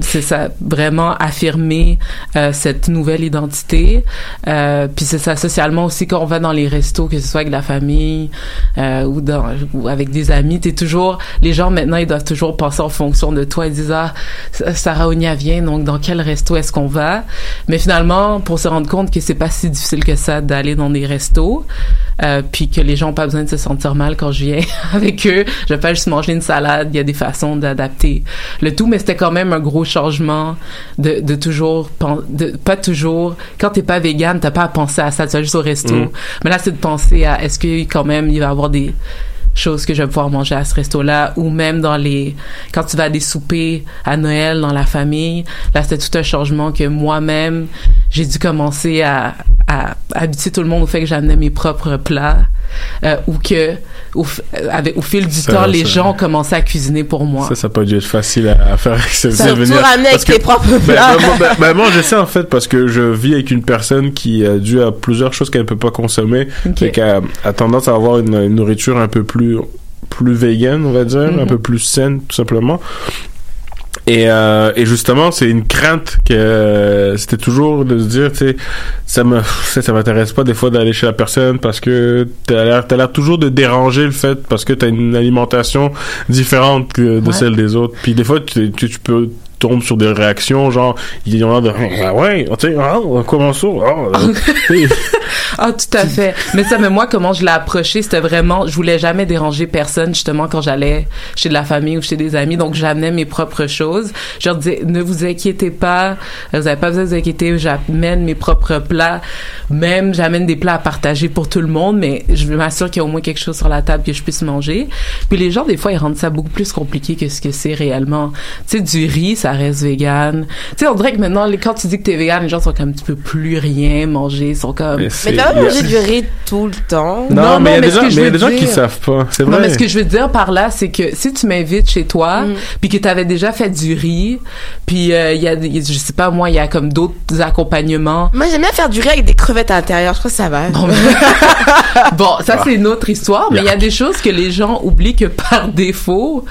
c'est ça vraiment affirmer euh, cette nouvelle identité. Euh, puis c'est ça socialement aussi quand on va dans les restos que ce soit avec la famille euh, ou dans ou avec des amis t'es toujours les gens maintenant ils doivent toujours penser en fonction de toi. Ils disent ah Sarah Onia vient donc dans quel resto est-ce qu'on va? Mais finalement pour se rendre compte que c'est pas si difficile que ça d'aller dans des restos euh, puis que les gens ont pas besoin de se sentir mal quand je viens (laughs) avec eux. Je vais pas juste manger une salade. Il y a des façons d'adapter le tout mais c'était quand même un gros changement de, de toujours de pas toujours. Quand t'es pas vegan t'as pas à penser à ça tu vas juste au resto. Mm. mais là c'est de penser à est-ce que quand même il va y avoir des choses que je vais pouvoir manger à ce resto-là? Ou même dans les quand tu vas à des soupers à Noël dans la famille là c'était tout un changement que moi-même j'ai dû commencer à, à habituer tout le monde au fait que j'amenais mes propres plats euh, ou que au, euh, avec, au fil du Ça, temps les ça- gens ont commencé à cuisiner pour moi Ça, ça peut dû être facile à, à faire accepter. Surtout venir. ramener avec que- tes propres Ben, plats. ben, moi, ben, ben, moi, je sais en fait parce que je vis avec une personne qui a dû à plusieurs choses qu'elle ne peut pas consommer, Ok. et qui a, a tendance à avoir une, une nourriture un peu plus plus vegan, on va dire, un Mhm. peu plus saine, tout simplement. Et, euh, et justement, c'est une crainte que euh, c'était toujours de se dire, tu sais, ça me, ça, ça m'intéresse pas des fois d'aller chez la personne parce que t'as l'air, t'as l'air toujours de déranger le fait parce que t'as une alimentation différente que de Ouais. celle des autres. Puis des fois, tu, tu, tu peux tomber sur des réactions genre, il y en a de, ah ouais, tu sais, ah, comment ça, ah, euh, sais. (laughs) Ah, tout à fait. Mais ça, mais moi, comment je l'ai approché, c'était vraiment, je voulais jamais déranger personne, justement, quand j'allais chez de la famille ou chez des amis. Donc, j'amenais mes propres choses. Je leur disais, ne vous inquiétez pas, vous n'avez pas besoin de vous inquiéter, j'amène mes propres plats. Même, j'amène des plats à partager pour tout le monde, mais je m'assure qu'il y a au moins quelque chose sur la table que je puisse manger. Puis les gens, des fois, ils rendent ça beaucoup plus compliqué que ce que c'est réellement. Tu sais, du riz, ça reste vegan. Tu sais, on dirait que maintenant, les- quand tu dis que t'es vegan, les gens sont comme, tu peux plus rien manger, ils sont comme... Mais t'as pas mangé du riz tout le temps? Non, mais il y a des gens, que mais je il y a veux des gens qui savent pas. C'est Non, mais ce que je veux dire par là, c'est que si tu m'invites chez toi, Mm. puis que tu avais déjà fait du riz, puis euh, il y a, je sais pas moi, il y a comme d'autres accompagnements. Moi, j'aime bien faire du riz avec des crevettes à l'intérieur. Je crois que ça va. Bon, (laughs) ça Ah. c'est une autre histoire, mais il y a des choses que les gens oublient que par défaut,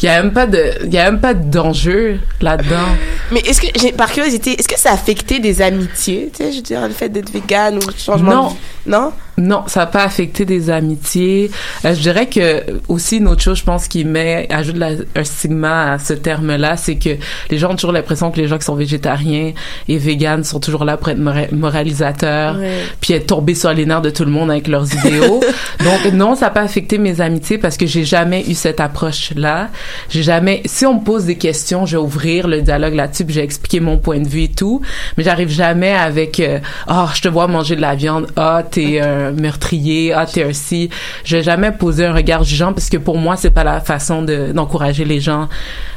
il y a même pas de, il y a même pas d'enjeu là-dedans. Mais est-ce que, j'ai, par curiosité, est-ce que ça a affecté des amitiés, tu sais, je veux dire, le fait d'être vegan ou le changement Non. de vie? Non? Non, ça n'a pas affecté des amitiés. Euh, je dirais que aussi une autre chose, je pense, qui met ajoute la- un stigma à ce terme-là, c'est que les gens ont toujours l'impression que les gens qui sont végétariens et véganes sont toujours là pour être mora- moralisateurs, Ouais. puis être tombés sur les nerfs de tout le monde avec leurs idéaux. (laughs) Donc non, ça n'a pas affecté mes amitiés parce que j'ai jamais eu cette approche-là. J'ai jamais. Si on me pose des questions, je vais ouvrir le dialogue là-dessus, j'ai expliqué mon point de vue et tout. Mais j'arrive jamais avec euh, ah je te vois manger de la viande, ah t'es un (laughs) meurtrier, ah t'es un vais jamais poser un regard jugeant parce que pour moi c'est pas la façon de d'encourager les gens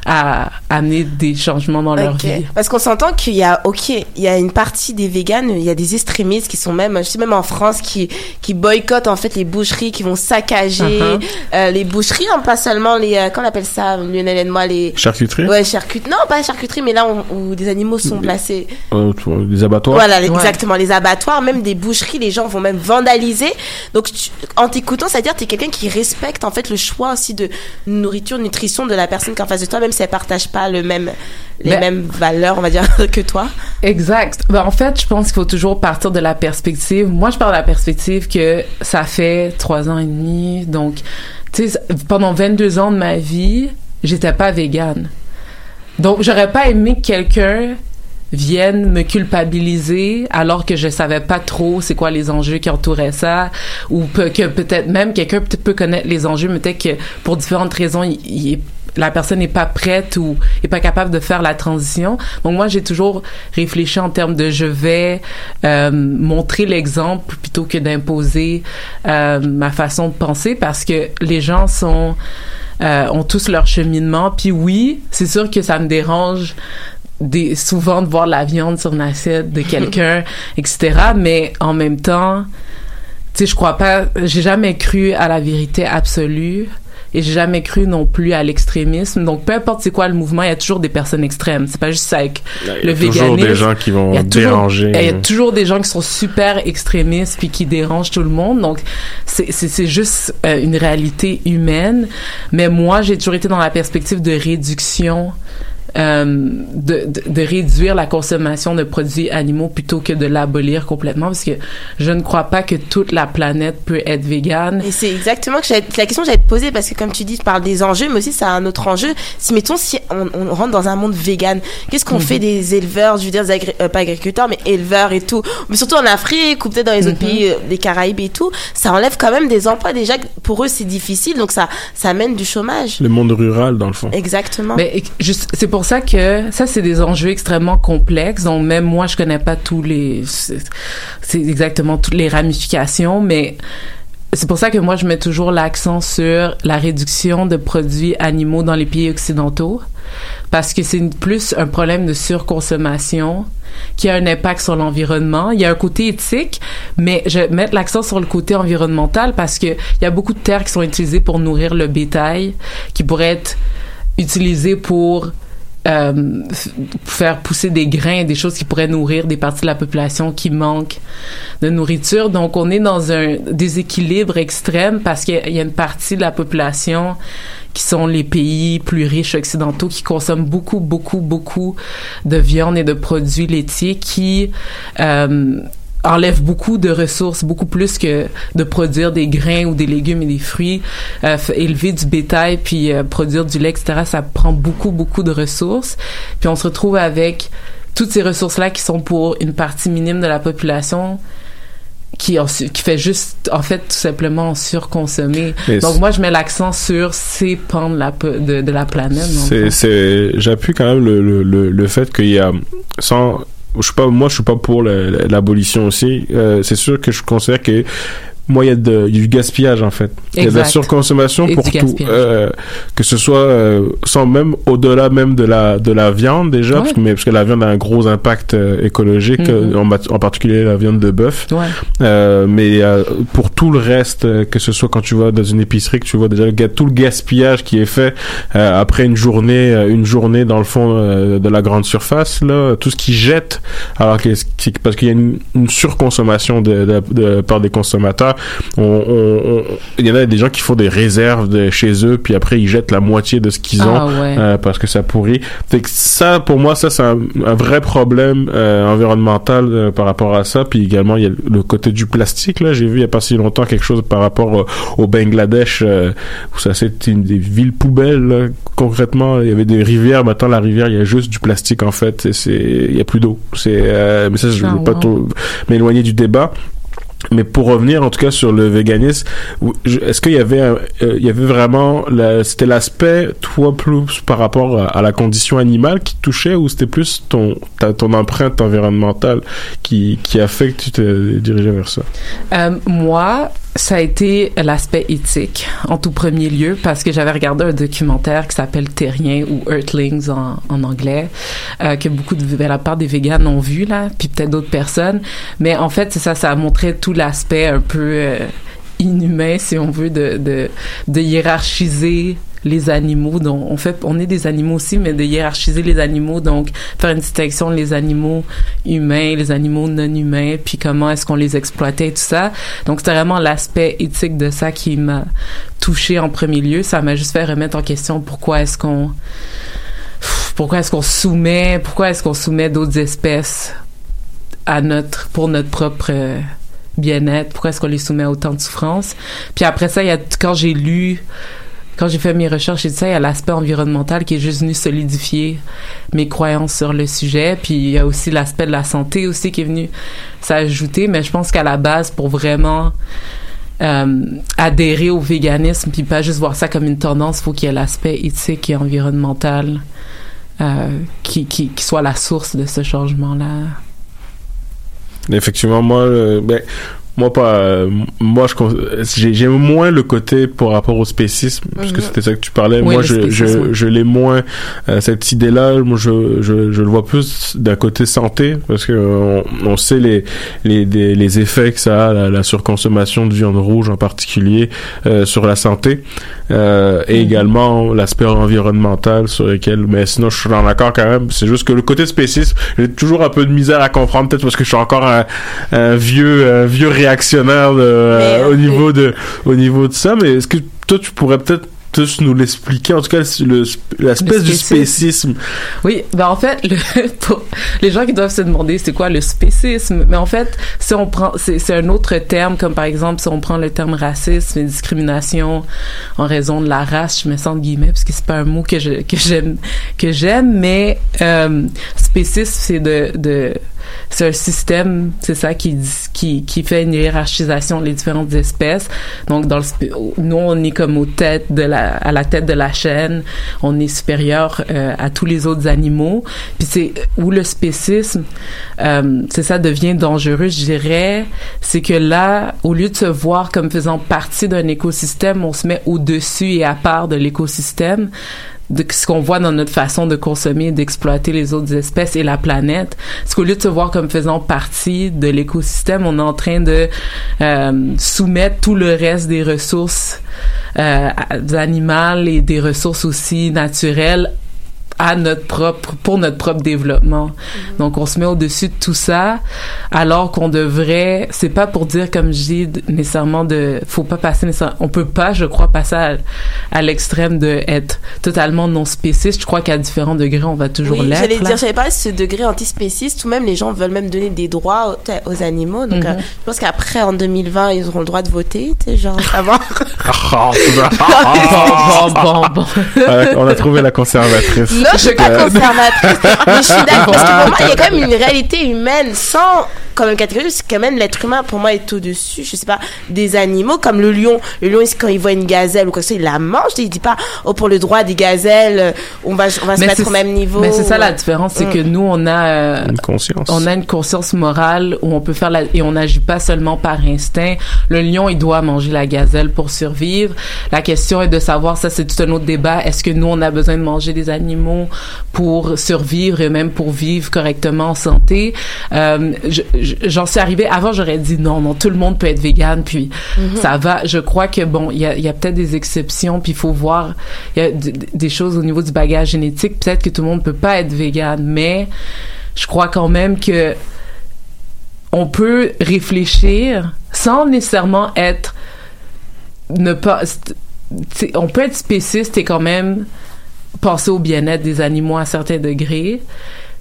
à amener des changements dans leur vie. Parce qu'on s'entend qu'il y a, ok, il y a une partie des véganes, il y a des extrémistes qui sont même, je sais même en France, qui, qui boycottent en fait les boucheries, qui vont saccager Uh-huh. euh, les boucheries, hein, pas seulement les, euh, comment on appelle ça, Lionel et moi, les... Charcuterie? Ouais, charcuterie. Non, pas charcuterie, mais là où, où des animaux sont placés. Euh, des abattoirs. Voilà, exactement. Les abattoirs, même des boucheries, les gens vont même vandaliser. Donc, tu- en t'écoutant, c'est-à-dire t'es quelqu'un qui respecte en fait le choix aussi de nourriture, nutrition de la personne qui est en face de toi, même si elle partage pas le même, les Ben- mêmes valeurs, on va dire, (laughs) que toi. Exact. Ben, en fait, je pense qu'il faut toujours partir de la perspective. Moi, je pars de la perspective que ça fait trois ans et demi. Donc, tu sais, pendant 22 ans de ma vie, j'étais pas végane. Donc, j'aurais pas aimé que quelqu'un viennent me culpabiliser alors que je savais pas trop c'est quoi les enjeux qui entouraient ça ou que peut-être même quelqu'un peut, connaître les enjeux mais peut-être que pour différentes raisons la personne n'est pas prête ou est pas capable de faire la transition. Donc moi j'ai toujours réfléchi en termes de je vais euh, montrer l'exemple plutôt que d'imposer euh, ma façon de penser parce que les gens sont euh, ont tous leur cheminement. Puis oui, c'est sûr que ça me dérange des, souvent de voir la viande sur une assiette de quelqu'un, (laughs) etc. Mais en même temps, tu sais, je crois pas, j'ai jamais cru à la vérité absolue et j'ai jamais cru non plus à l'extrémisme. Donc peu importe c'est quoi le mouvement, il y a toujours des personnes extrêmes. C'est pas juste ça avec Il y le a toujours véganisme. des gens qui vont Il toujours- déranger. Il y a toujours des gens qui sont super extrémistes puis qui dérangent tout le monde. Donc c'est c'est c'est juste euh, une réalité humaine. Mais moi j'ai toujours été dans la perspective de réduction. Euh, de, de, de réduire la consommation de produits animaux plutôt que de l'abolir complètement parce que je ne crois pas que toute la planète peut être végane. Et c'est exactement que j'allais- la question que j'allais te poser parce que comme tu dis, tu parles des enjeux, mais aussi ça a un autre enjeu. Si mettons si on, on rentre dans un monde vegan, qu'est-ce qu'on Mhm. fait des éleveurs, je veux dire des agri- euh, pas agriculteurs, mais éleveurs et tout, mais surtout en Afrique ou peut-être dans les autres Mhm. pays, euh, des Caraïbes et tout, ça enlève quand même des emplois déjà. que Pour eux c'est difficile, donc ça ça amène du chômage. Le monde rural, dans le fond. Exactement. Mais juste, c'est pour ça que ça, c'est des enjeux extrêmement complexes. Donc même moi, je connais pas tous les, c'est c'est exactement toutes les ramifications, mais c'est pour ça que moi, je mets toujours l'accent sur la réduction de produits animaux dans les pays occidentaux, parce que c'est plus un problème de surconsommation qui a un impact sur l'environnement. Il y a un côté éthique, mais je vais mettre l'accent sur le côté environnemental parce que il y a beaucoup de terres qui sont utilisées pour nourrir le bétail, qui pourraient être utilisées pour euh, faire pousser des grains, des choses qui pourraient nourrir des parties de la population qui manquent de nourriture. Donc, on est dans un déséquilibre extrême parce qu'il y a une partie de la population qui sont les pays plus riches occidentaux qui consomment beaucoup, beaucoup, beaucoup de viande et de produits laitiers qui euh, enlèvent beaucoup de ressources, beaucoup plus que de produire des grains ou des légumes et des fruits, euh, élever du bétail puis euh, produire du lait, etc. Ça prend beaucoup, beaucoup de ressources. Puis on se retrouve avec toutes ces ressources-là qui sont pour une partie minime de la population qui, en qui fait juste, en fait, tout simplement surconsommer. Donc moi, je mets l'accent sur ces pans de la, de, de la planète. C'est, j'appuie quand même le, le, le, le fait qu'il y a, sans, je suis pas, moi, je suis pas pour l'abolition aussi. Euh, c'est sûr que je considère que moi, il y, a de, il y a du gaspillage, en fait. Il y a de la surconsommation Et pour tout. Euh, que ce soit, euh, sans même, au-delà même de la, de la viande, déjà, parce, que, mais, parce que la viande a un gros impact euh, écologique, Mhm. euh, en, en particulier la viande de bœuf. Ouais. Mais pour tout le reste, que ce soit quand tu vas dans une épicerie, que tu vois déjà le tout le gaspillage qui est fait après une journée, une journée dans le fond de la grande surface, là, tout ce qu'ils jettent, alors que parce qu'il y a une, une surconsommation de, de, de- par des consommateurs. On, on- on- il y en a des gens qui font des réserves de chez eux, puis après ils jettent la moitié de ce qu'ils ont Ah ouais. euh, parce que ça pourrit. Fait que ça, pour moi, ça c'est un, un vrai problème euh, environnemental euh, par rapport à ça. Puis également, il y a le côté du plastique. Là, j'ai vu il y a pas si longtemps quelque chose par rapport au, Bangladesh où ça c'était une des villes poubelles. là. Concrètement, il y avait des rivières. Maintenant, la rivière, il y a juste du plastique en fait. C'est, il y a plus d'eau. C'est, mais ça, je Ah, veux pas wow. trop m'éloigner du débat. Mais pour revenir en tout cas sur le véganisme, est-ce qu'il y avait, euh, il y avait vraiment, c'était l'aspect toi plus par rapport à, la condition animale qui touchait ou c'était plus ton ton empreinte environnementale qui qui a fait que tu te dirigeais vers ça? Euh, moi, ça a été l'aspect éthique en tout premier lieu parce que j'avais regardé un documentaire qui s'appelle Terrien ou Earthlings en, anglais euh, que beaucoup de la part des véganes ont vu là, puis peut-être d'autres personnes. Mais en fait, c'est ça, ça a montré tout l'aspect un peu euh, inhumain, si on veut, de, de, hiérarchiser les animaux. Donc on fait on est des animaux aussi mais de hiérarchiser les animaux. Donc faire une distinction les animaux humains les animaux non humains puis comment est-ce qu'on les exploitait tout ça. Donc c'était vraiment l'aspect éthique de ça qui m'a touché en premier lieu. Ça m'a juste fait remettre en question pourquoi est-ce qu'on pourquoi est-ce qu'on soumet pourquoi est-ce qu'on soumet d'autres espèces à notre pour notre propre bien-être pourquoi est-ce qu'on les soumet à autant de souffrance? Puis après ça il y a quand j'ai lu quand j'ai fait mes recherches et tout ça, il y a l'aspect environnemental qui est juste venu solidifier mes croyances sur le sujet. Puis il y a aussi l'aspect de la santé aussi qui est venu s'ajouter. Mais je pense qu'à la base, pour vraiment euh, adhérer au véganisme, puis pas juste voir ça comme une tendance, faut qu'il y ait l'aspect éthique et environnemental euh, qui, qui soit la source de ce changement-là. Effectivement, moi, euh, ben, moi pas euh, moi je j'ai moins le côté par rapport au spécisme parce que Mhm. c'était ça que tu parlais. Oui, moi je je je l'ai moins euh, cette idée là moi je, je je le vois plus d'un côté santé parce que on, on sait les les des- les effets que ça a la, la surconsommation de viande rouge en particulier euh, sur la santé euh, et également l'aspect environnemental sur lequel mais sinon je suis en accord quand même. C'est juste que le côté spécisme j'ai toujours un peu de misère à comprendre peut-être parce que je suis encore un, un vieux un vieux réactionnaire de, euh, au niveau de au niveau de ça mais est-ce que toi tu pourrais peut-être tous nous l'expliquer en tout cas le l'espèce du spécisme. Oui, ben en fait, le, (laughs) pour les gens qui doivent se demander c'est quoi le spécisme, mais en fait, si on prend, c'est un autre terme, comme par exemple si on prend le terme racisme et discrimination en raison de la race, je me sens de guillemets parce que c'est pas un mot que j'aime que j'aime, mais euh, spécisme c'est de de c'est un système, c'est ça qui qui qui fait une hiérarchisation des différentes espèces. Donc dans le nous on est comme aux têtes de la à la tête de la chaîne, on est supérieur euh, à tous les autres animaux. Puis c'est où le spécisme, euh, c'est ça devient dangereux, je dirais, c'est que là au lieu de se voir comme faisant partie d'un écosystème, on se met au-dessus et à part de l'écosystème de ce qu'on voit dans notre façon de consommer d'exploiter les autres espèces et la planète. Parce qu'au lieu de se voir comme faisant partie de l'écosystème, on est en train de euh, soumettre tout le reste des ressources euh, animales et des ressources aussi naturelles à notre propre pour notre propre développement. Donc on se met au-dessus de tout ça alors qu'on devrait c'est pas pour dire comme je dis nécessairement de faut pas passer on peut pas je crois passer à, à l'extrême de être totalement non spéciste. Je crois qu'à différents degrés on va toujours Oui, l'être. j'allais dire, j'avais pas ce degré antispéciste où même les gens veulent même donner des droits aux, aux animaux. Donc, Mhm. euh, je pense qu'après, en 2020, ils auront le droit de voter, tu sais, genre, savoir. bon, bon, bon. Ouais, on a trouvé la conservatrice Non, je suis pas conservatrice. (laughs) mais je suis d'accord. Parce que pour moi, il y a quand même une réalité humaine sans, quand même, catégorie. C'est quand même l'être humain, pour moi, est au-dessus, je sais pas, des animaux, comme le lion. Le lion, quand il voit une gazelle ou quoi que ce soit, il la mange. Il dit pas, oh, pour le droit des gazelles, euh, on va, on va se mettre au même niveau. Mais c'est ça la différence, c'est Mm. que nous on a euh, une conscience on a une conscience morale où on peut faire la et on n'agit pas seulement par instinct. Le lion, il doit manger la gazelle pour survivre. La question est de savoir, ça c'est tout un autre débat. Est-ce que nous on a besoin de manger des animaux pour survivre et même pour vivre correctement en santé? Euh, je- je- J'en suis arrivée. Avant, j'aurais dit non, non, tout le monde peut être vegan, puis Mhm. ça va. Je crois que bon, il y a, il y a peut-être des exceptions, puis il faut voir. Il y a des choses au niveau du bagage génétique. Peut-être que tout le monde peut pas être vegan, mais je crois quand même que on peut réfléchir sans nécessairement être ne pas on peut être spéciste et quand même penser au bien-être des animaux à un certain degré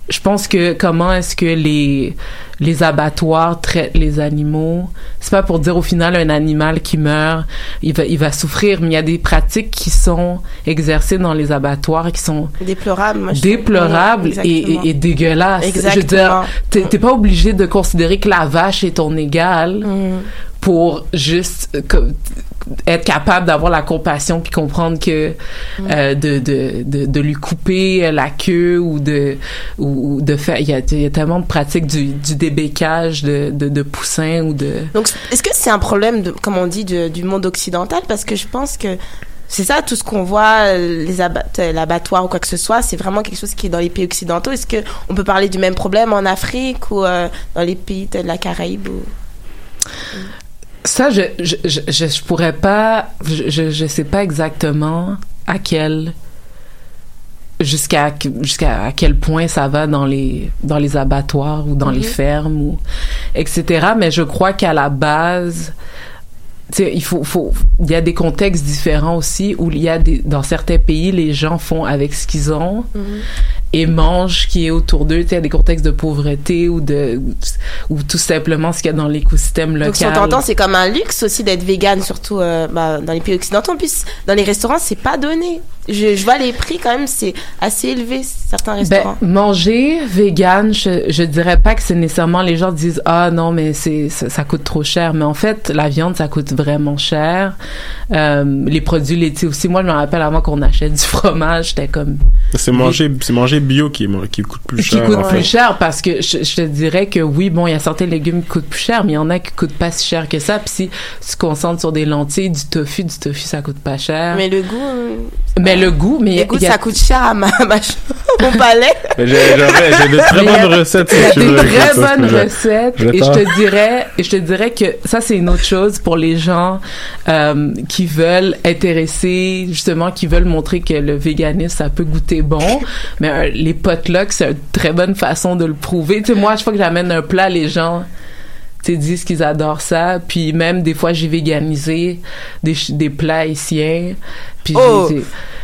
je pense que comment est-ce que les les abattoirs traitent les animaux c'est pas pour dire au final un animal qui meurt il va il va souffrir mais il y a des pratiques qui sont exercées dans les abattoirs qui sont moi, je déplorables Ouais, et, exactement. et, et dégueulasses. Je veux dire, Exactement. t'es pas obligé de considérer que la vache est ton égal Mm. Pour juste euh, être capable d'avoir la compassion puis comprendre que Mm. euh, de, de, de, de lui couper la queue ou de ou, ou de faire il y a, il y a tellement de pratiques du, du débécage de, de, de poussins ou de Donc, est-ce que c'est un problème, de, comme on dit, de- du monde occidental? Parce que je pense que c'est ça, tout ce qu'on voit, euh, les abat- euh, l'abattoir ou quoi que ce soit, c'est vraiment quelque chose qui est dans les pays occidentaux. Est-ce que on peut parler du même problème en Afrique ou euh, dans les pays de la Caraïbe ou... Ça, je, je, je, je, pourrais pas, je, je, sais pas exactement à quel, jusqu'à, jusqu'à à quel point ça va dans les, dans les abattoirs ou dans les Mhm. fermes ou, etc. Mais je crois qu'à la base, il faut, faut, il y a des contextes différents aussi où il y a des, dans certains pays, les gens font avec ce qu'ils ont. Et mangent ce qui est autour d'eux, tu sais, des contextes de pauvreté ou de ou tout simplement ce qu'il y a dans l'écosystème local. Donc, si on t'entend, c'est comme un luxe aussi d'être vegan, surtout euh, bah, dans les pays occidentaux. En plus, dans les restaurants, c'est pas donné. Je, je vois les prix quand même, c'est assez élevé, certains restaurants. Ben, manger vegan, je, je dirais pas que c'est nécessairement les gens disent ah non mais c'est ça, ça coûte trop cher, mais en fait la viande ça coûte vraiment cher. Euh, les produits laitiers aussi. Moi je me rappelle avant qu'on achète du fromage, j'étais comme C'est manger, c'est manger bio qui, qui coûte plus qui cher. coûte en fait. plus cher parce que je, je te dirais que oui bon il y a certains légumes qui coûtent plus cher mais il y en a qui coûtent pas si cher que ça puis si tu te concentres sur des lentilles du tofu du tofu ça coûte pas cher Mais le goût, euh, mais le goût mais le goût, il y a- ça coûte cher à ma, ma mon (laughs) palais. J'ai de très bonnes recettes. Il y a si tu des très bonnes recettes je et je te dirais et je te dirais que ça c'est une autre chose pour les gens euh, qui veulent intéresser justement qui veulent montrer que le véganisme ça peut goûter bon mais euh, les potlucks c'est une très bonne façon de le prouver. Tu sais moi chaque fois que j'amène un plat les gens tu disent qu'ils adorent ça puis même des fois j'ai véganisé des des plats haïtiens puis Oh,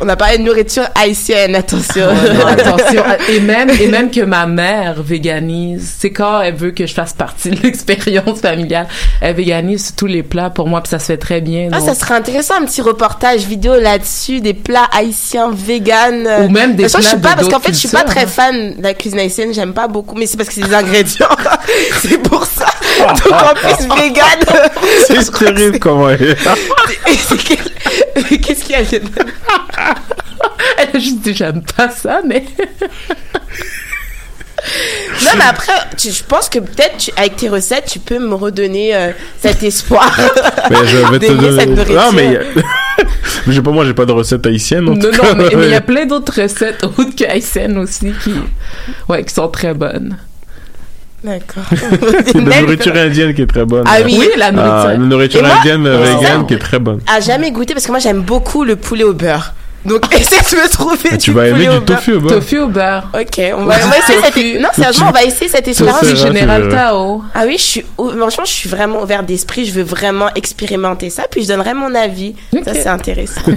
on a parlé de nourriture haïtienne, attention. Non, attention. (laughs) Et même, et même que ma mère véganise. C'est quand elle veut que je fasse partie de l'expérience familiale. Elle véganise tous les plats pour moi, puis ça se fait très bien. Ah, donc- ça serait intéressant, un petit reportage vidéo là-dessus, des plats haïtiens, vegan. euh. Ou même des De façon, je suis plats pas, de parce qu'en fait, je suis pas très hein. fan de la cuisine haïtienne, j'aime pas beaucoup, mais c'est parce que c'est des ingrédients. (laughs) c'est pour ça. Donc, en plus, vegan. (laughs) C'est terrible comment elle est. (laughs) Qu'est-ce qu'il y a Elle a juste dit j'aime pas ça, mais. (laughs) Non, mais après, tu- je pense que peut-être avec tes recettes, tu peux me redonner euh, cet espoir. Mais je vais te cette donner. Non, mais. mais j'ai pas, moi, j'ai pas de recette haïtienne. En non, tout non, cas. mais il y a plein d'autres recettes autres que haïtiennes aussi qui, ouais, qui sont très bonnes. D'accord. (laughs) C'est de la nourriture indienne qui est très bonne. Ah oui. Oui, la nourriture. Ah, la nourriture moi, indienne vegan ça- qui est très bonne. a jamais goûté parce que moi j'aime beaucoup le poulet au beurre. Donc (laughs) essaie de me trouver Ah, tu du vas aimer du tofu au beurre. Tofu au beurre. Ok, on va, on va essayer cette... Non, sérieusement, on va essayer cette expérience. C'est Général. Tao. Ah oui, je suis franchement, je suis vraiment ouvert d'esprit. Je veux vraiment expérimenter ça, puis je donnerai mon avis. Ça c'est intéressant. (laughs)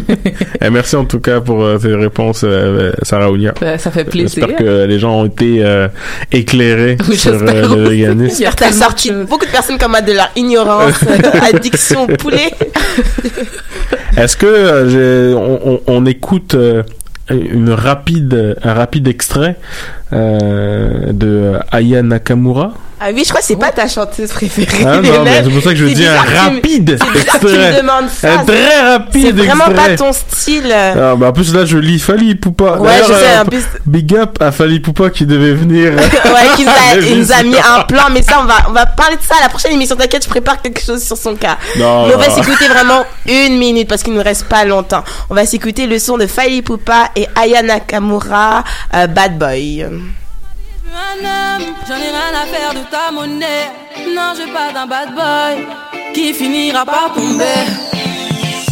Eh, merci en tout cas pour euh, tes réponses, euh, Sarah Ounia. Ben, ça fait plaisir. J'espère que les gens ont été euh, éclairés Oui, sur j'espère euh, le véganisme. (laughs) Y a T'as sorti de choses. beaucoup de personnes comme moi de leur ignorance, euh, addiction au poulet. Est-ce que euh, on écoute euh, une rapide, un rapide extrait euh, de Aya Nakamura? Ah oui, je crois que c'est pas ta chanteuse préférée. Ah non, mais c'est pour ça que je dis un rapide que tu extrait. me demandes ça. Un très rapide C'est vraiment extrait. pas ton style. Ah, bah en plus là je lis Fali Poupa. Ouais, je sais, euh, en plus- Big up à Fali Poupa qui devait venir. (laughs) ouais, qui nous a, (laughs) mis un plan, mais ça, on va, on va parler de ça à la prochaine émission. T'inquiète, je prépare quelque chose sur son cas. Non, mais on va s'écouter vraiment une minute parce qu'il nous reste pas longtemps. On va s'écouter le son de Fali Poupa et Aya Nakamura, euh, Bad Boy. Un homme, j'en ai rien à faire de ta monnaie. Non, je pas d'un bad boy qui finira par tomber.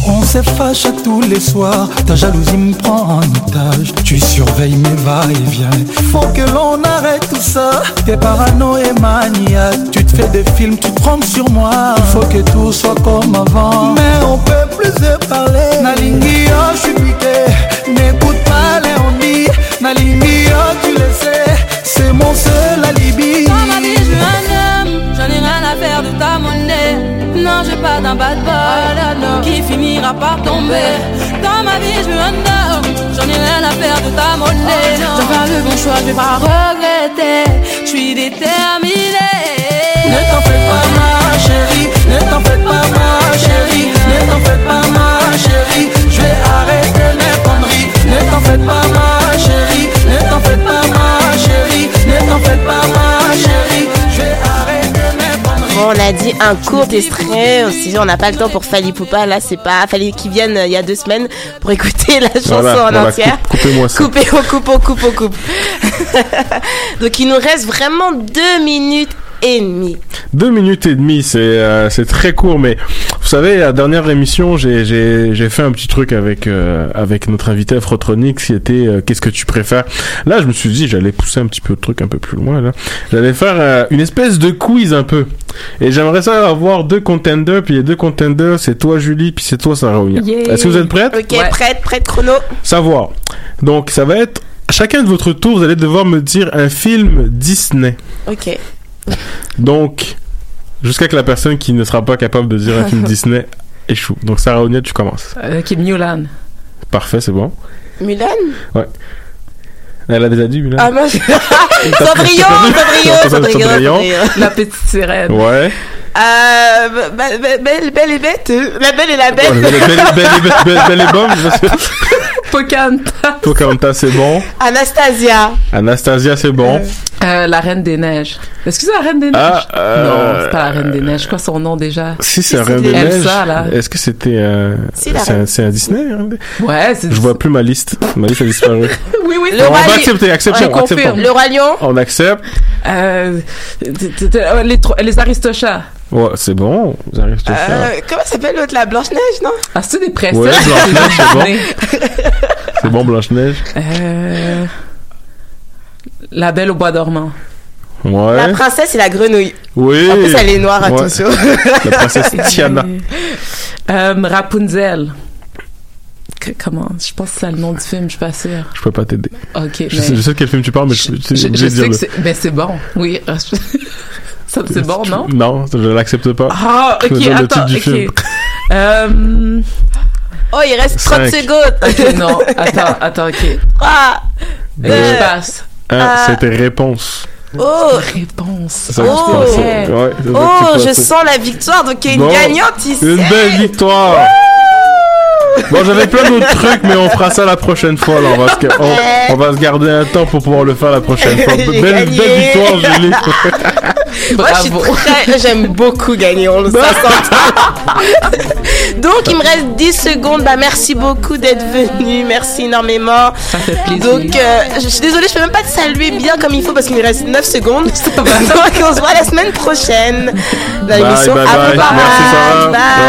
On s'effache tous les soirs, ta jalousie me prend en otage. Tu surveilles mes va-et-vient. Faut que l'on arrête tout ça. T'es parano et maniaque. Tu te fais des films, tu te prends sur moi. Faut que tout soit comme avant. Mais on peut plus se parler. Nalingi, oh, je suis piqué. N'écoute pas Léonie. Nalingi, oh, tu le sais. C'est mon seul alibi. Dans ma vie, je veux un homme, j'en ai rien à faire de ta monnaie. Non, veux pas d'un bad boy qui finira par tomber. Dans ma vie, je veux un homme, j'en ai rien à faire de ta monnaie. Je vais faire le bon choix, je vais pas regretter. Je suis déterminée. Ne t'en fais pas ma chérie, ne t'en fais pas ma chérie, ne t'en fais pas ma chérie, je vais arrêter mes conneries. Ne t'en fais pas ma chérie, fais pas ma chérie, je vais arrêter mes conneries. Bon, on a dit un court extrait. aussi on n'a pas le temps pour Fali Poupa. Là, c'est pas. Fallait qu'ils viennent euh, il y a deux semaines pour écouter la chanson Voilà, en voilà, entière. coupe- coupez-moi ça. Coupez, on coupe, on coupe, on coupe. (laughs) Donc, il nous reste vraiment deux minutes et demie. Deux minutes et demie, c'est euh, c'est très court, mais savez, la dernière émission, j'ai fait un petit truc avec euh, avec notre invité Afrotronics qui était euh, qu'est-ce que tu préfères? Là, je me suis dit j'allais pousser un petit peu le truc un peu plus loin là. J'allais faire euh, une espèce de quiz un peu. Et j'aimerais ça avoir deux contenders, puis les deux contenders, c'est toi Julie, puis c'est toi Sarah. Yeah. Est-ce que vous êtes prête Ok, prête, prête, chrono. Savoir. Donc ça va être chacun de votre tour, vous allez devoir me dire un film Disney. Ok. Donc, jusqu'à que la personne qui ne sera pas capable de dire un film Disney échoue. Donc, Sarah Onia, tu commences. Euh, Kim Mulan. Parfait, c'est bon. Mulan Ouais. Elle a déjà dit, Mulan. Ah, moi, je... Cendrillon, Cendrillon, Cendrillon. La petite sirène. Ouais. Euh, be- be- belle, belle et bête. euh, La belle et la bête. Belle, belle, belle, belle, belle, belle et bonne. Pocahontas. Pocahontas, c'est bon. Anastasia. Anastasia, c'est bon. Euh, la Reine des Neiges. Est-ce que c'est la Reine des Neiges? Ah, euh, Non, c'est pas la Reine des Neiges. Quoi son nom déjà? Si c'est c'est Reine des Neiges, Elsa, là. est-ce que c'était euh, Si, la c'est un, Reine. c'est un Disney Ouais, c'est Je vois plus ma liste. Ma liste a disparu. (laughs) Oui, oui, Le on roi va Lion. accepter, On confirme. acceptons. Le roi lion? On accepte. Euh, euh, les, les Aristochats. Ouais, c'est bon. Vous arrivez à faire. Euh, comment s'appelle l'autre, la Blanche-Neige, non? Ah, c'est des. Ouais, (laughs) Blanche-Neige, c'est bon. (laughs) C'est bon, Blanche-Neige? Euh, la Belle au bois dormant. Ouais. La princesse et la grenouille. Oui. En plus, elle est noire, Ouais. attention. (laughs) La princesse Tiana. Euh, Rapunzel. Que- comment? Je pense que c'est le nom du film, je suis pas sûre. Je peux pas t'aider. Ok, Je, mais- sais, je sais de quel film tu parles, mais je, je, Je, je je vais sais dire que le- c'est. Ben, c'est bon. Oui. Ça, c'est bon, non? Non, je l'accepte pas. Ah, Je ok, veux dire le attends, titre du film. ok. Euh, Oh, il reste (gasps) 30 Cinq. secondes. ok, non, attends, attends, ok. 3, Et 2, je passe. Un, Ah. c'était réponse. Oh, Réponse. Oh. Ouais, oh, je sens la victoire. Donc, il y a une Bon. gagnante ici. Une belle victoire. Bon, j'avais plein d'autres trucs, mais on fera ça la prochaine fois. Là. On, va se, on, on va se garder un temps pour pouvoir le faire la prochaine fois. (laughs) Belle, belle victoire, Julie. (laughs) Moi, je suis Bravo. très, j'aime beaucoup gagner, on le sait. (laughs) Donc, il me reste 10 secondes. Bah, merci beaucoup d'être venu. Merci énormément. Ça fait plaisir. Donc, euh, je suis désolée, je peux même pas te saluer bien comme il faut parce qu'il me reste 9 secondes. Donc, on se voit la semaine prochaine dans Bye, l'émission bye, bye. Merci, Sarah. Bye. Bye.